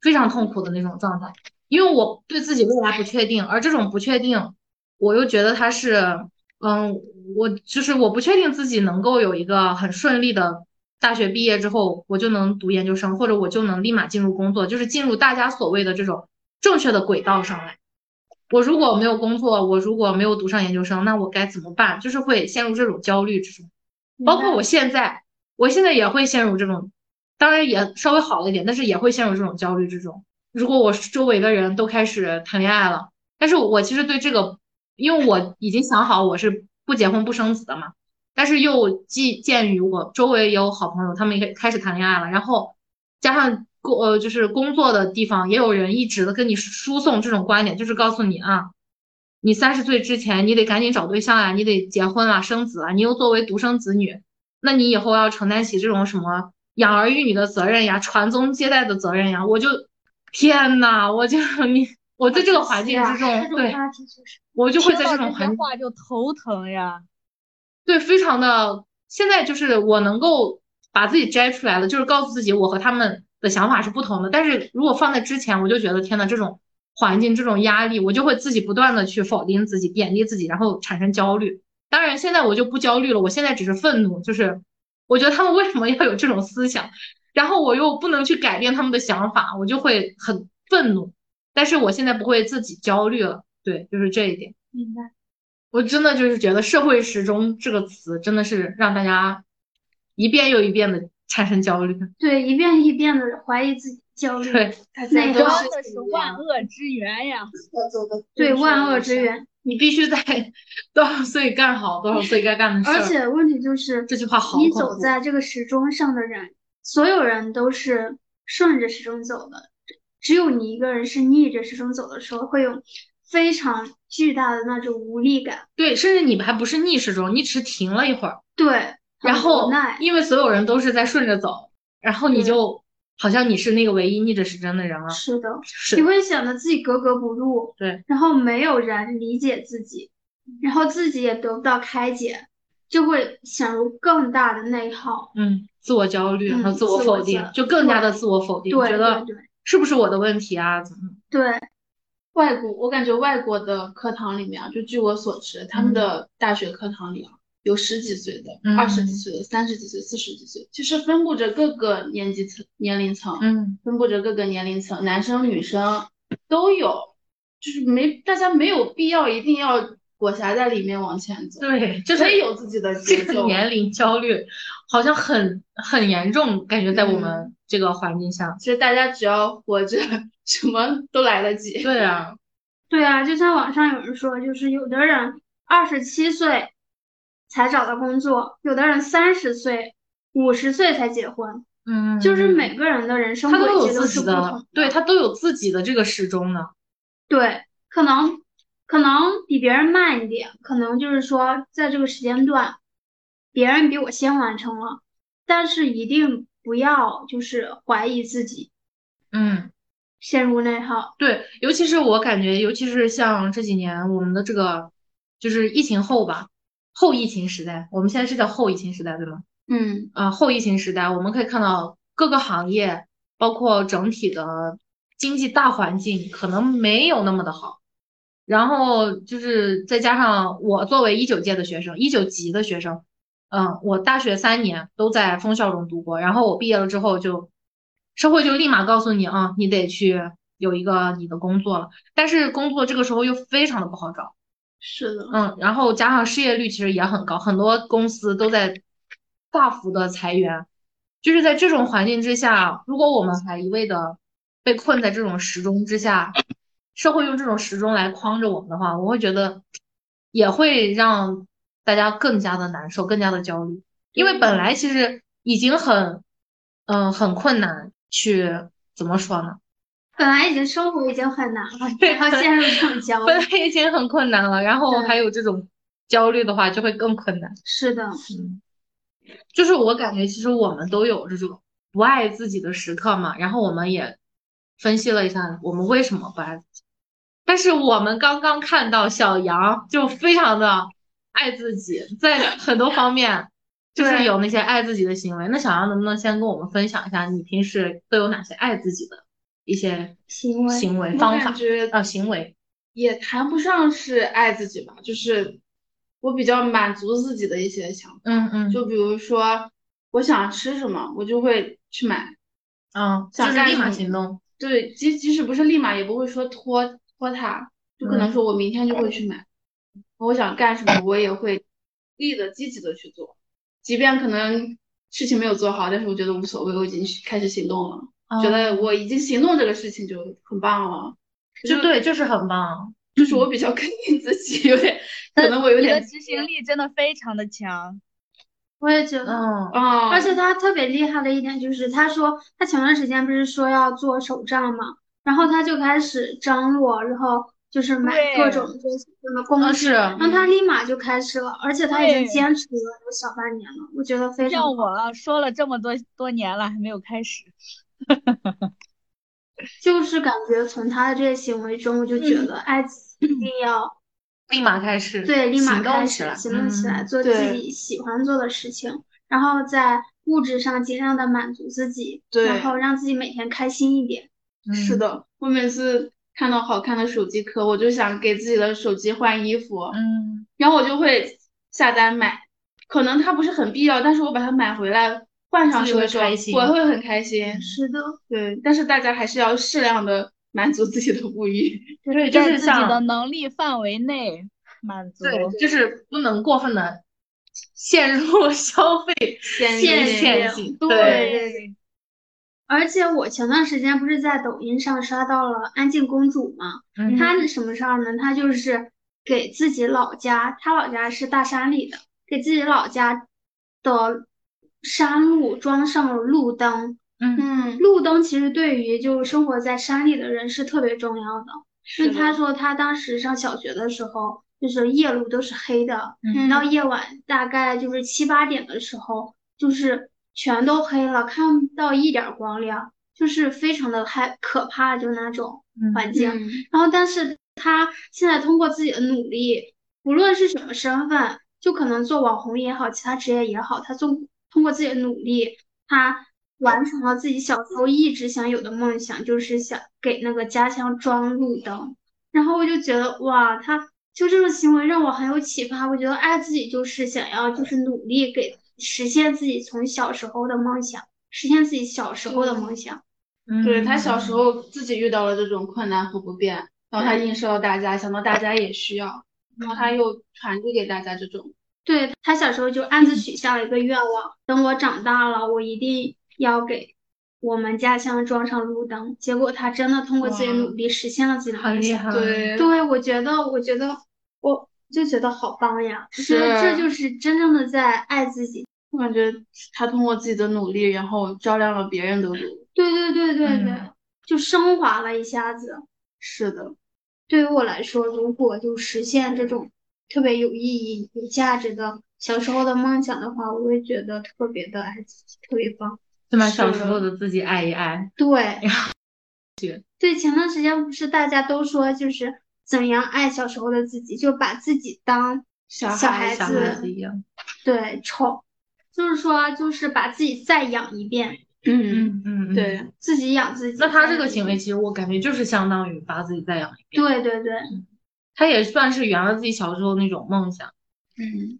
非常痛苦的那种状态。因为我对自己未来不确定，而这种不确定，我又觉得它是，嗯，我就是我不确定自己能够有一个很顺利的大学毕业之后，我就能读研究生，或者我就能立马进入工作，就是进入大家所谓的这种正确的轨道上来。我如果没有工作，我如果没有读上研究生，那我该怎么办？就是会陷入这种焦虑之中。包括我现在，我现在也会陷入这种，当然也稍微好了一点，但是也会陷入这种焦虑之中。如果我周围的人都开始谈恋爱了，但是我其实对这个，因为我已经想好我是不结婚不生子的嘛。但是又既鉴于我周围也有好朋友，他们也开始谈恋爱了，然后加上。工呃，就是工作的地方也有人一直的跟你输送这种观点，就是告诉你啊，你三十岁之前你得赶紧找对象呀，你得结婚啊，生子啊，你又作为独生子女，那你以后要承担起这种什么养儿育女的责任呀，传宗接代的责任呀，我就天呐，我就 你我在这个环境之中，对，我就会在这种环境话就头疼呀，对，非常的，现在就是我能够把自己摘出来了，就是告诉自己我和他们。的想法是不同的，但是如果放在之前，我就觉得天呐，这种环境、这种压力，我就会自己不断的去否定自己、贬低自己，然后产生焦虑。当然，现在我就不焦虑了，我现在只是愤怒，就是我觉得他们为什么要有这种思想，然后我又不能去改变他们的想法，我就会很愤怒。但是我现在不会自己焦虑了，对，就是这一点。明白。我真的就是觉得“社会时钟”这个词真的是让大家一遍又一遍的。产生焦虑，对，一遍一遍的怀疑自己，焦虑，对，那个是万恶之源呀，对，万恶之源，你必须在 多少岁干好多少岁该干的事。而且问题就是这句话好你走在这个时钟上的人，所有人都是顺着时钟走的，只有你一个人是逆着时钟走的时候，会有非常巨大的那种无力感。对，甚至你还不是逆时钟，你只是停了一会儿。对。然后，因为所有人都是在顺着走，然后你就好像你是那个唯一逆着时针的人了。是的，你会显得自己格格不入。对，然后没有人理解自己，然后自己也得不到开解，就会陷入更大的内耗。嗯，自我焦虑和自我否定，就更加的自我否定，觉得是不是我的问题啊？怎么？对。外国，我感觉外国的课堂里面啊，就据我所知，他们的大学课堂里啊，有十几岁的、二十几岁的、三十几岁、四十几岁，其实分布着各个年级层、年龄层，嗯，分布着各个年龄层，男生女生都有，就是没大家没有必要一定要裹挟在里面往前走，对，就是有自己的这个。年龄焦虑好像很很严重，感觉在我们这个环境下。其实大家只要活着，什么都来得及。对啊，对啊，就像网上有人说，就是有的人二十七岁才找到工作，有的人三十岁、五十岁才结婚，嗯，就是每个人的人生都有轨迹都自己的是不同，对他都有自己的这个时钟呢。对，可能可能比别人慢一点，可能就是说在这个时间段，别人比我先完成了，但是一定不要就是怀疑自己，嗯，陷入内耗。对，尤其是我感觉，尤其是像这几年我们的这个就是疫情后吧，后疫情时代，我们现在是叫后疫情时代，对吗？嗯，呃，后疫情时代，我们可以看到各个行业，包括整体的经济大环境可能没有那么的好。然后就是再加上我作为一九届的学生，一九级的学生，嗯，我大学三年都在封校中度过，然后我毕业了之后就，社会就立马告诉你啊，你得去有一个你的工作了。但是工作这个时候又非常的不好找，是的，嗯，然后加上失业率其实也很高，很多公司都在大幅的裁员。就是在这种环境之下，如果我们还一味的被困在这种时钟之下，社会用这种时钟来框着我们的话，我会觉得也会让大家更加的难受，更加的焦虑。因为本来其实已经很，嗯、很困难去怎么说呢？本来已经生活已经很难了，然后陷入这种焦虑本。来已经很困难了，然后还有这种焦虑的话，就会更困难。是的，嗯，就是我感觉其实我们都有这种不爱自己的时刻嘛，然后我们也分析了一下我们为什么不爱自己。但是我们刚刚看到小杨就非常的爱自己，在很多方面 就是有那些爱自己的行为。那小杨能不能先跟我们分享一下，你平时都有哪些爱自己的一些行为行为方法啊行为？也谈不上是爱自己吧，就是我比较满足自己的一些想法。嗯嗯，就比如说，我想吃什么，我就会去买。嗯，就是立马行动。对，即即使不是立马，也不会说拖拖沓，就可能说我明天就会去买。我想干什么，我也会力的积极的去做，即便可能事情没有做好，但是我觉得无所谓，我已经开始行动了，觉得我已经行动这个事情就很棒了。就对，就是很棒。就是我比较肯定自己，有点 可能我有你的点执行力真的非常的强。我也觉得。嗯啊，而且他特别厉害的一点就是，他说他前段时间不是说要做手账嘛，然后他就开始张罗，然后就是买各种这些的工具，啊是然后他立马就开始了，而且他已经坚持了有小半年了，我觉得非常像我了说了这么多多年了，还没有开始。就是感觉从他的这些行为中，我就觉得爱自己一定要 立马开始，对立马开，始行动起来，嗯做自己喜欢做的事情，然后在物质上尽量的满足自己，对然后让自己每天开心一点。是，的，我每次看到好看的手机壳，我就想给自己的手机换衣服，嗯然后我就会下单买。可能它不是很必要，但是我把它买回来换上去的时候，会我会很开心。是的，对，但是大家还是要适量的满足自己的物欲。对，就是自己的能力范围内满足。对，就是不能过分的陷入消费陷陷陷阱对。而且我前段时间不是在抖音上刷到了安静公主吗，嗯她是什么事儿呢？她就是给自己老家，她老家是大山里的，给自己老家的山路装上了路灯。嗯嗯，路灯其实对于就生活在山里的人是特别重要的。因为是的他说他当时上小学的时候，就是夜路都是黑的，嗯到夜晚大概就是七八点的时候，就是全都黑了，看不到一点儿光亮，就是非常的害可怕，就那种环境。嗯然后，但是他现在通过自己的努力，无论是什么身份，就可能做网红也好，其他职业也好，他通通过自己的努力，他完成了自己小时候一直想有的梦想，就是想给那个家乡装路灯。然后我就觉得哇，他就这种行为让我很有启发。我觉得爱自己就是想要就是努力给实现自己从小时候的梦想，实现自己小时候的梦想。对他小时候自己遇到了这种困难和不便，然后他映射到大家，想到大家也需要，然后他又传递给大家这种。对他小时候就暗自许下了一个愿望，等我长大了，我一定要给我们家乡装上路灯。结果他真的通过自己的努力实现了自己的梦想。对，对我觉得，我觉得，我就觉得好棒呀！是，这就是真正的在爱自己。我感觉他通过自己的努力，然后照亮了别人的路。对对对对对，就升华了一下子。是的，对于我来说，如果就实现这种。特别有意义、有价值的小时候的梦想的话，我会觉得特别的爱自己，特别棒。对把小时候的自己爱一爱。对。对，前段时间不是大家都说，就是怎样爱小时候的自己，就把自己当小孩子一样。对，宠，就是说，就是把自己再养一遍。嗯嗯嗯。对自己养自己。那他这个行为，其实我感觉就是相当于把自己再养一遍。对对对。他也算是圆了自己小时候那种梦想。嗯，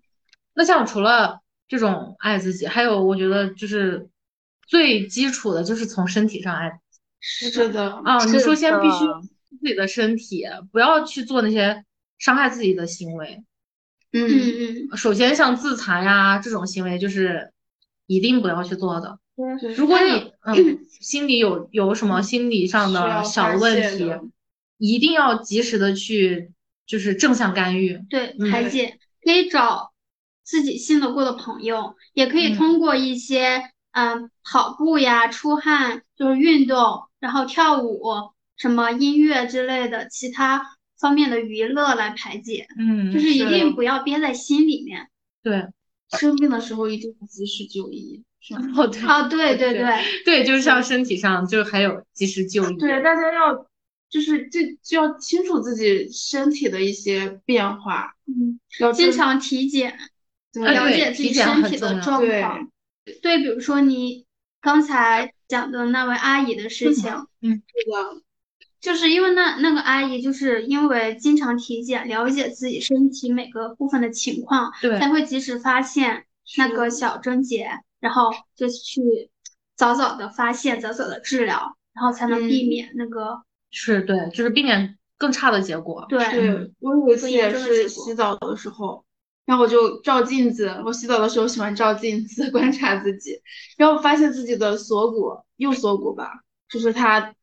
那像除了这种爱自己，还有我觉得就是最基础的就是从身体上爱。是的啊，你首先必须自己的身体，不要去做那些伤害自己的行为。嗯。嗯。首先像自残呀这种行为，就是一定不要去做的。如果你嗯心里有有什么心理上的小问题，一定要及时的去。就是正向干预，对排解，可以找自己信得过的朋友，也可以通过一些嗯跑步呀、出汗，就是运动，然后跳舞、什么音乐之类的其他方面的娱乐来排解。嗯，就是一定不要憋在心里面。对，生病的时候一定要及时就医。哦，对，啊，对对对，对，就是像身体上，就还有及时就医。对，大家要。就是就就要清楚自己身体的一些变化，嗯，要经常体检，了解自己身体的状况。对，比如说你刚才讲的那位阿姨的事情，嗯，是的，就是因为那那个阿姨就是因为经常体检，了解自己身体每个部分的情况，对，才会及时发现那个小症结，然后就去早早的发现，早早的治疗，然后才能避免那个。是对，就是避免更差的结果。对，对我有一次也是洗澡的时候，然后我就照镜子。我洗澡的时候喜欢照镜子 观察自己，然后发现自己的锁骨，右锁骨吧，就是它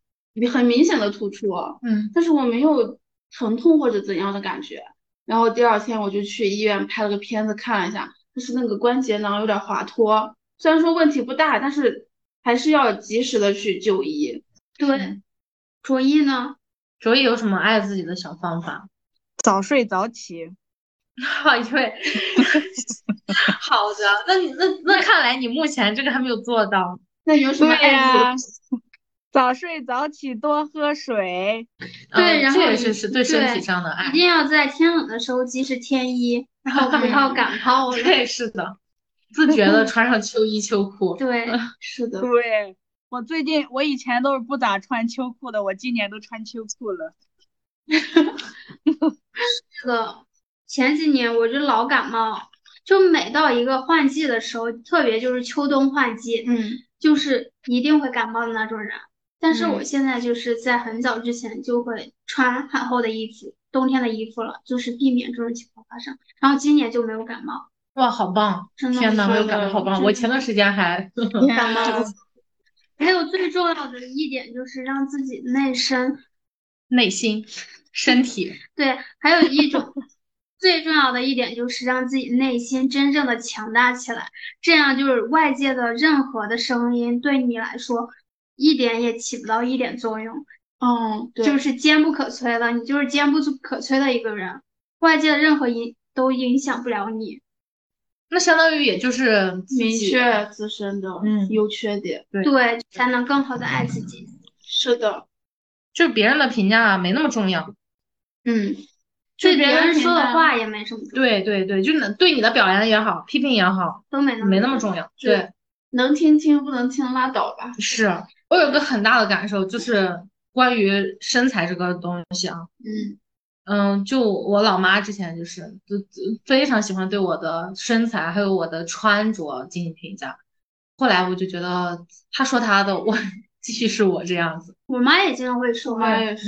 很明显的突出。嗯，但是我没有疼痛或者怎样的感觉。然后第二天我就去医院拍了个片子看了一下，就是那个关节囊有点滑脱。虽然说问题不大，但是还是要及时的去就医。对。卓一呢？卓一有什么爱自己的小方法？早睡早起。好，因为 好的，那你那那看来你目前这个还没有做到。那有什么爱自己？早睡早起，多喝水。对，然后这也是是对身体上的爱。一定要在天冷的时候及时添衣，然后不要感冒。对，是的，自觉的穿上秋衣秋裤。对，是的，对。我最近，我以前都是不咋穿秋裤的，我今年都穿秋裤了。是的前几年我就老感冒，就每到一个换季的时候，特别就是秋冬换季，嗯，就是一定会感冒的那种人。但是我现在就是在很早之前就会穿很厚的衣服，冬天的衣服了，就是避免这种情况发生。然后今年就没有感冒。哇，好棒！真的天呐，没有感冒，好棒！我前段时间还 感冒。还有最重要的一点就是让自己内身、内心、身体 对，还有一种最重要的一点就是让自己内心真正的强大起来，这样就是外界的任何的声音对你来说一点也起不到一点作用。嗯，对，就是坚不可摧的，你就是坚不可摧的一个人，外界的任何影都影响不了你。那相当于也就是明确自身的优缺点，对，才能更好的爱自己。是的，就是别人的评价没那么重要。嗯，对别人说的话也没什么。对对对，就对你的表扬也好，批评也好，都没没那么重要。对，能听清，不能听拉倒吧。是我有个很大的感受，就是关于身材这个东西啊，嗯嗯，就我老妈之前就是就非常喜欢对我的身材还有我的穿着进行评价，后来我就觉得她说她的，我继续是我这样子。我妈也经常会说，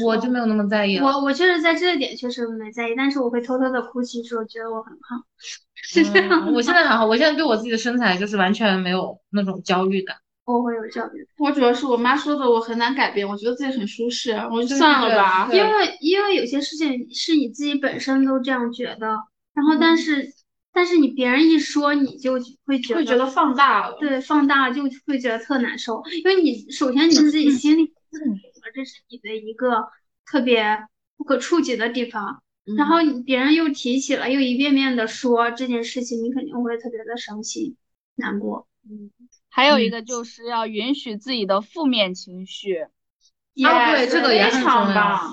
我就没有那么在意了。我我确实在这一点确实没在意，但是我会偷偷的哭泣，说觉得我很胖，是这样。我现在还好，我现在对我自己的身材就是完全没有那种焦虑感。我会有焦虑，我主要是我妈说的，我很难改变。我觉得自己很舒适，我就算了吧。因为因为有些事情是你自己本身都这样觉得，然后但是但是你别人一说，你就会觉得会觉得放大了，对，放大就会觉得特难受。因为你首先你自己心里这是你的一个特别不可触及的地方，然后别人又提起了，又一遍遍的说这件事情，你肯定会特别的伤心难过。嗯。还有一个就是要允许自己的负面情绪，啊，对，这个也很重要。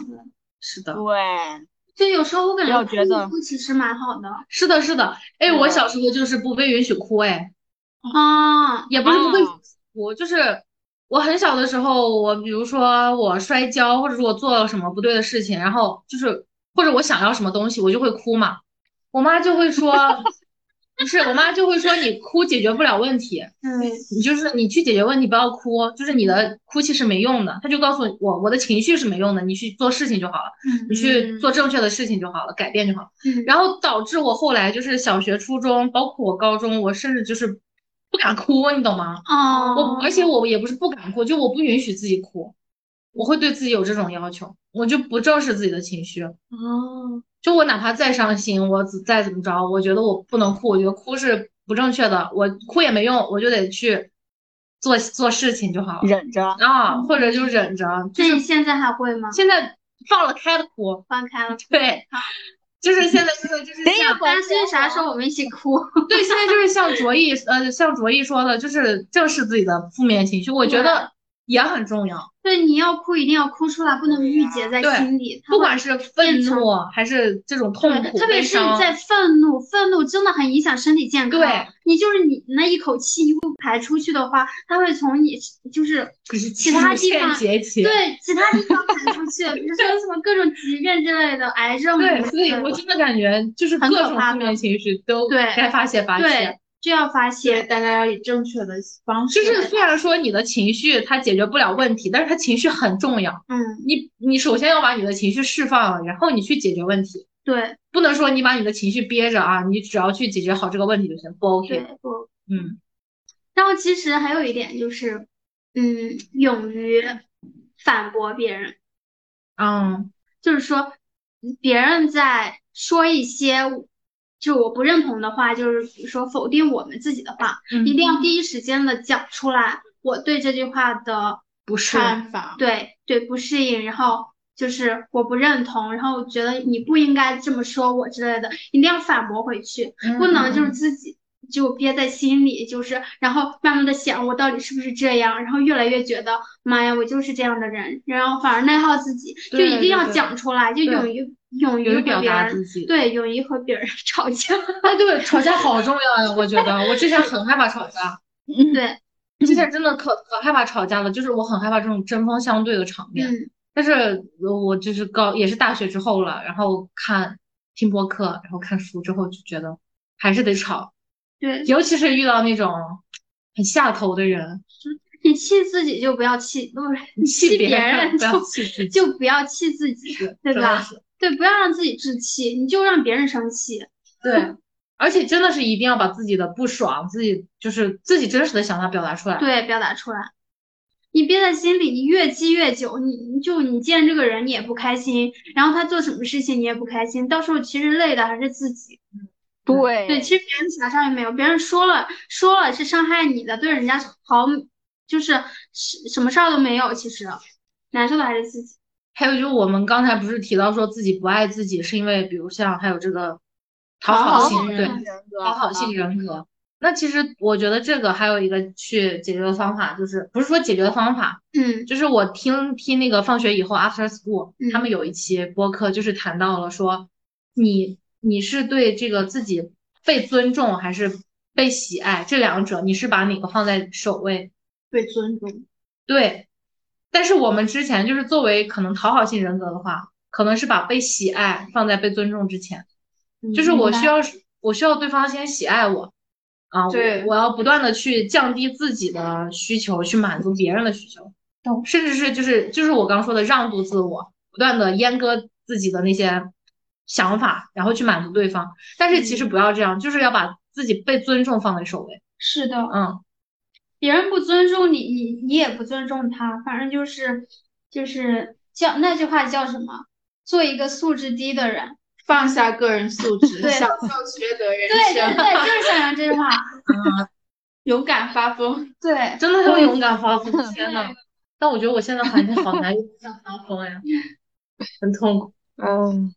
是的，对，就有时候我感觉觉得。哭其实蛮好的。是的，是的，哎，我小时候就是不被允许哭，哎，啊，也不是不被哭，就是我很小的时候，我比如说我摔跤，或者说我做了什么不对的事情，然后就是或者我想要什么东西，我就会哭嘛，我妈就会说。不是，我妈就会说你哭解决不了问题，嗯，你就是你去解决问题，不要哭，就是你的哭泣是没用的。她就告诉我，我的情绪是没用的，你去做事情就好了，你去做正确的事情就好了，改变就好了。然后导致我后来就是小学、初中，包括我高中，我甚至就是不敢哭，你懂吗？哦，我而且我也不是不敢哭，就我不允许自己哭，我会对自己有这种要求，我就不正视自己的情绪。哦。就我哪怕再伤心，我再怎么着，我觉得我不能哭，我觉得哭是不正确的，我哭也没用，我就得去做做事情就好了，忍着啊，或者就忍着。这你现在还会吗？现在放了开的哭，放开了。对，就是现在就是 就是像担心啥时候我们一起哭。对，现在就是像卓毅呃，像卓毅说的，就是正视自己的负面情绪，我觉得也很重要。对，你要哭一定要哭出来，不能郁结在心里。不管是愤怒还是这种痛苦，特别是在愤怒，愤怒真的很影响身体健康。对，你就是你那一口气不排出去的话，它会从你就是其他地方对其他地方排出去，比如说什么各种疾病之类的，癌症。对，所以我真的感觉就是各种负面情绪都该发泄发泄。就要发泄，大家要以正确的方式。就是虽然说你的情绪它解决不了问题，但是它情绪很重要。嗯，你你首先要把你的情绪释放了，然后你去解决问题。对，不能说你把你的情绪憋着啊，你只要去解决好这个问题就行，不 OK。不，嗯。然后其实还有一点就是，嗯，勇于反驳别人。嗯，就是说别人在说一些。就我不认同的话，就是比如说否定我们自己的话，一定要第一时间的讲出来。我对这句话的不看法，对对不适应，然后就是我不认同，然后觉得你不应该这么说我之类的，一定要反驳回去，不能就是自己就憋在心里，就是然后慢慢的想我到底是不是这样，然后越来越觉得妈呀，我就是这样的人，然后反而内耗自己，就一定要讲出来，就勇于。勇于表达自己，对，勇于和别人吵架。哎，对，吵架好重要呀！我觉得我之前很害怕吵架，对，之前真的可可害怕吵架了，就是我很害怕这种针锋相对的场面。但是我就是高也是大学之后了，然后看听播客，然后看书之后就觉得还是得吵。对，尤其是遇到那种很下头的人，你气自己就不要气，不是你气别人就就不要气自己，对吧？对，不要让自己置气，你就让别人生气。对，而且真的是一定要把自己的不爽，自己就是自己真实的想法表达出来。对，表达出来。你憋在心里，你越积越久，你就你见这个人你也不开心，然后他做什么事情你也不开心，到时候其实累的还是自己。对对，其实别人啥事儿也没有，别人说了说了是伤害你的，对人家好就是什什么事儿都没有，其实难受的还是自己。还有就是我们刚才不是提到说自己不爱自己，是因为比如像还有这个讨好性对讨好性人格。那其实我觉得这个还有一个去解决的方法，就是不是说解决的方法，嗯，就是我听听那个放学以后 after school，他们有一期播客就是谈到了说，你你是对这个自己被尊重还是被喜爱这两者，你是把哪个放在首位？被尊重。对。但是我们之前就是作为可能讨好型人格的话，可能是把被喜爱放在被尊重之前，就是我需要我需要对方先喜爱我，啊，对，我要不断的去降低自己的需求，去满足别人的需求，甚至是就是就是我刚说的让渡自我，不断的阉割自己的那些想法，然后去满足对方。但是其实不要这样，就是要把自己被尊重放在首位。是的，嗯。别人不尊重你，你你也不尊重他，反正就是就是叫那句话叫什么？做一个素质低的人，放下个人素质，对享受缺德人对对生，对，就是想要这句话。嗯，勇敢发疯。对，真的要勇敢发疯，天呐！但我觉得我现在环境好难勇敢发疯呀，很痛苦。嗯，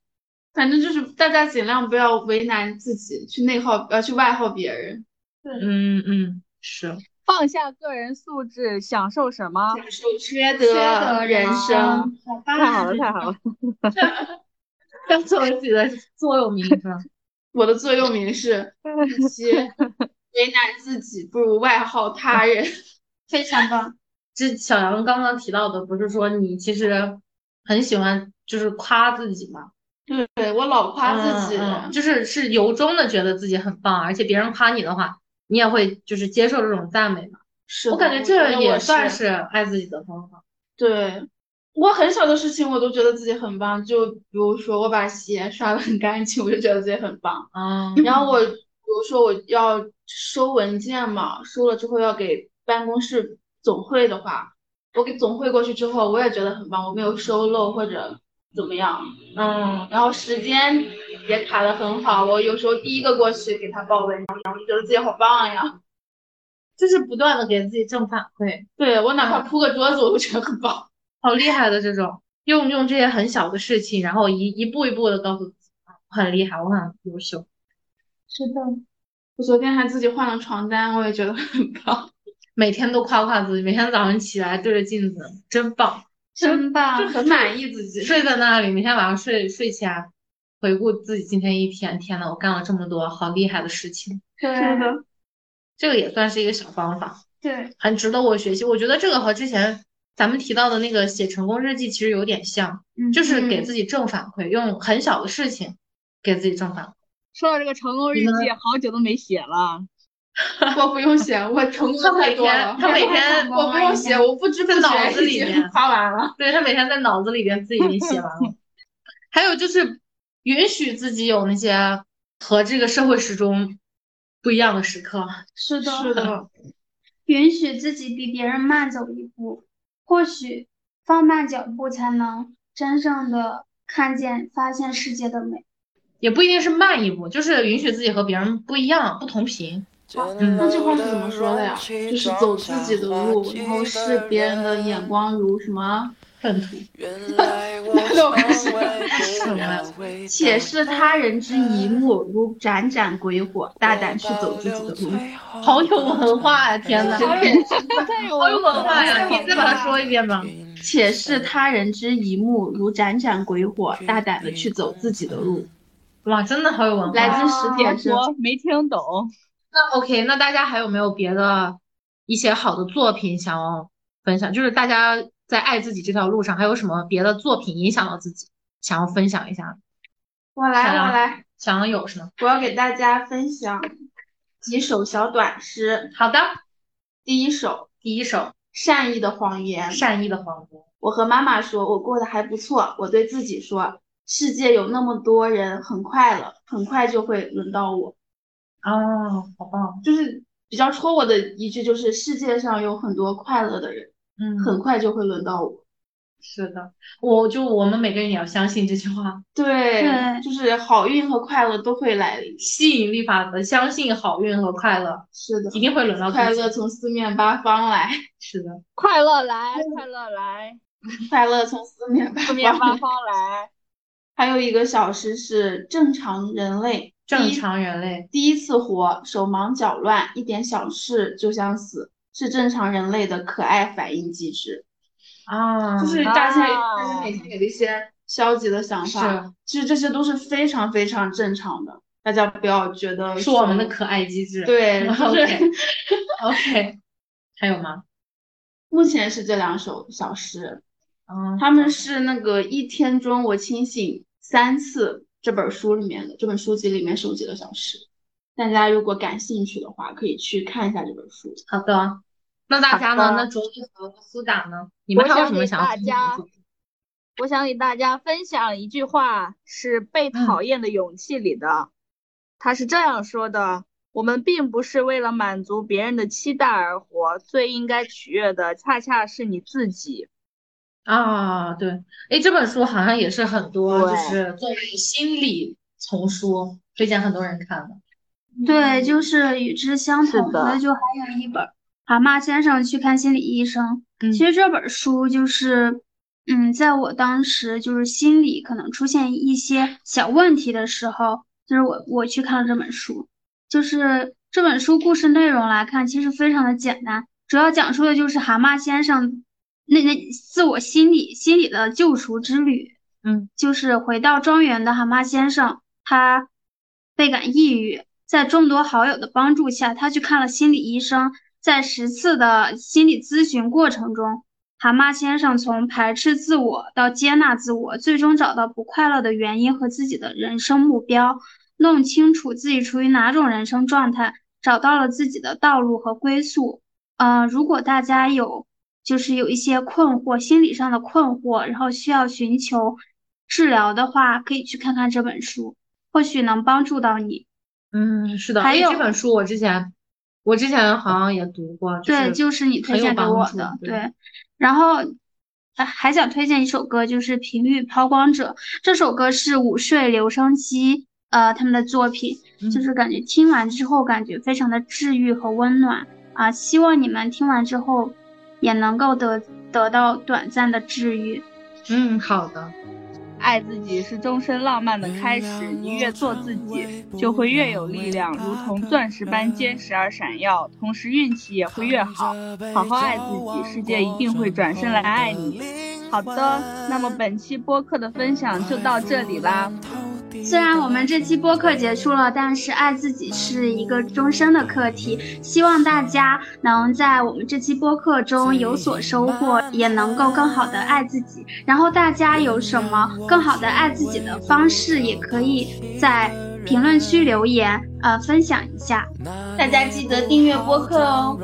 反正就是大家尽量不要为难自己，去内耗呃去外耗别人，对嗯嗯，是。放下个人素质，享受什么？享受缺缺德德人生。太好了，太好了。要作为自己的座右铭是吧？我的座右铭是：与其为难自己，不如外耗他人。非常棒。这小杨刚刚提到的，不是说你其实很喜欢就是夸自己吗？对我老夸自己，嗯嗯就是是由衷的觉得自己很棒，而且别人夸你的话，你也会就是接受这种赞美嘛。是我感觉这也算是是爱自己的方法。对。我很小的事情我都觉得自己很棒，就比如说我把鞋刷得很干净，我就觉得自己很棒。嗯，然后我 比如说我要收文件嘛，收了之后要给办公室总会的话，我给总会过去之后，我也觉得很棒，我没有收漏或者怎么样。嗯，然后时间也卡得很好，我有时候第一个过去给他报备，然后就觉得自己好棒呀。就是不断的给自己正反馈，对，我哪怕铺个桌子，我都觉得很棒。好厉害的这种，用用这些很小的事情，然后一一步一步的告诉自己，很厉害，我很优秀。是的，我昨天还自己换了床单，我也觉得很棒。每天都夸夸自己，每天早上起来对着镜子，真棒，就真棒。就很满意自己。睡在那里，每天晚上睡睡前回顾自己今天一天，天呐，我干了这么多好厉害的事情，对是的，这个也算是一个小方法，对，很值得我学习。我觉得这个和之前咱们提到的那个写成功日记其实有点像，嗯，就是给自己正反馈，用很小的事情给自己正反馈。说到这个成功日记，好久都没写了。我不用写，我成功太多了。他每天我不用写，我不知不在脑子里面 发完了。对他每天在脑子里边自己已经写完了。还有就是允许自己有那些和这个社会时钟不一样的时刻。是的，是的，允许自己比别人慢走一步，或许放慢脚步才能真正的看见、发现世界的美。也不一定是慢一步，就是允许自己和别人不一样、不同频。嗯，那这话是怎么说的呀？就是走自己的路，然后视别人的眼光如什么？粪土，那我开始什么呀？且视他人之一目如盏盏鬼火，大胆去走自己的路。好有文化呀！天呐，太有好有文化呀！你再把它说一遍吧。且视他人之一目如盏盏鬼火，大胆的去走自己的路。哇，真的好有文化。来自史铁生。我没听懂。那 OK，那大家还有没有别的一些好的作品想要分享？就是大家在爱自己这条路上，还有什么别的作品影响到自己，想要分享一下？我来，我来，想要有什么？我要给大家分享几首小短诗。好的，第一首，第一首善意的谎言。善意的谎言。我和妈妈说，我过得还不错。我对自己说，世界有那么多人很快乐，很快就会轮到我。哦，好棒。就是比较戳我的一句，就是世界上有很多快乐的人，嗯，很快就会轮到我。是的，我就我们每个人也要相信这句话，对，对就是好运和快乐都会来临。吸引力法则，相信好运和快乐是的，一定会轮到自己。快乐从四面八方来，是的，快乐来，快乐来，快乐从四面八四面八。方来。还有一个小诗是正常人类，正常人类。第一次活，手忙脚乱，一点小事就想死，是正常人类的可爱反应机制。啊，就是大家啊大家每天有一些消极的想法，是其实这些都是非常非常正常的，大家不要觉得是我们的可爱机制。对，OK，还有吗？目前是这两首小诗。嗯，他们是那个一天中我清醒三次这本书里面的这本书籍里面收集的小诗。大家如果感兴趣的话，可以去看一下这本书。好的，那大家呢？那卓毅和苏打呢？你们还有什么想分享？我想给大家分享一句话，是《被讨厌的勇气》里的，他是这样说的：“我们并不是为了满足别人的期待而活，最应该取悦的恰恰是你自己。”啊，对，哎，这本书好像也是很多，就是作为心理丛书，推荐很多人看的。对，就是与之相同的，就还有一本《蛤蟆先生去看心理医生》。其实这本书就是，嗯，在我当时就是心理可能出现一些小问题的时候，就是我我去看了这本书。就是这本书故事内容来看，其实非常的简单，主要讲述的就是蛤蟆先生那那自我心理心理的救赎之旅。嗯，就是回到庄园的蛤蟆先生，他倍感抑郁。在众多好友的帮助下，他去看了心理医生。在十次的心理咨询过程中，蛤蟆先生从排斥自我到接纳自我，最终找到不快乐的原因和自己的人生目标，弄清楚自己处于哪种人生状态，找到了自己的道路和归宿。呃，如果大家有就是有一些困惑，心理上的困惑，然后需要寻求治疗的话，可以去看看这本书，或许能帮助到你。嗯，是的，还有这本书我之前我之前好像也读过，对，就是你推荐给我的，对。然后还还想推荐一首歌，就是《频率抛光者》这首歌是午睡留声机呃他们的作品，就是感觉听完之后感觉非常的治愈和温暖啊，希望你们听完之后也能够得得到短暂的治愈。嗯，好的。爱自己是终身浪漫的开始，你越做自己，就会越有力量，如同钻石般坚实而闪耀，同时运气也会越好。好好爱自己，世界一定会转身来爱你。好的，那么本期播客的分享就到这里啦。虽然我们这期播客结束了，但是爱自己是一个终身的课题。希望大家能在我们这期播客中有所收获，也能够更好的爱自己。然后大家有什么更好的爱自己的方式，也可以在评论区留言，呃，分享一下。大家记得订阅播客哦。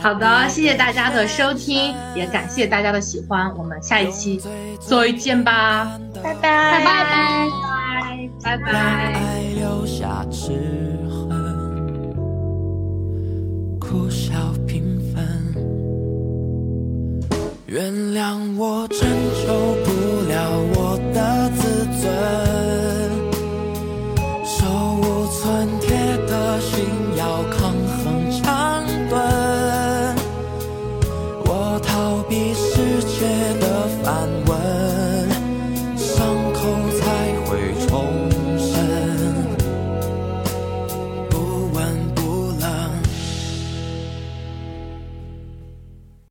好的，谢谢大家的收听，也感谢大家的喜欢。我们下一期再见吧，拜拜，拜拜。拜拜。爱留下齿痕，哭笑平分。原谅我拯救不了我的自尊，手无寸铁的心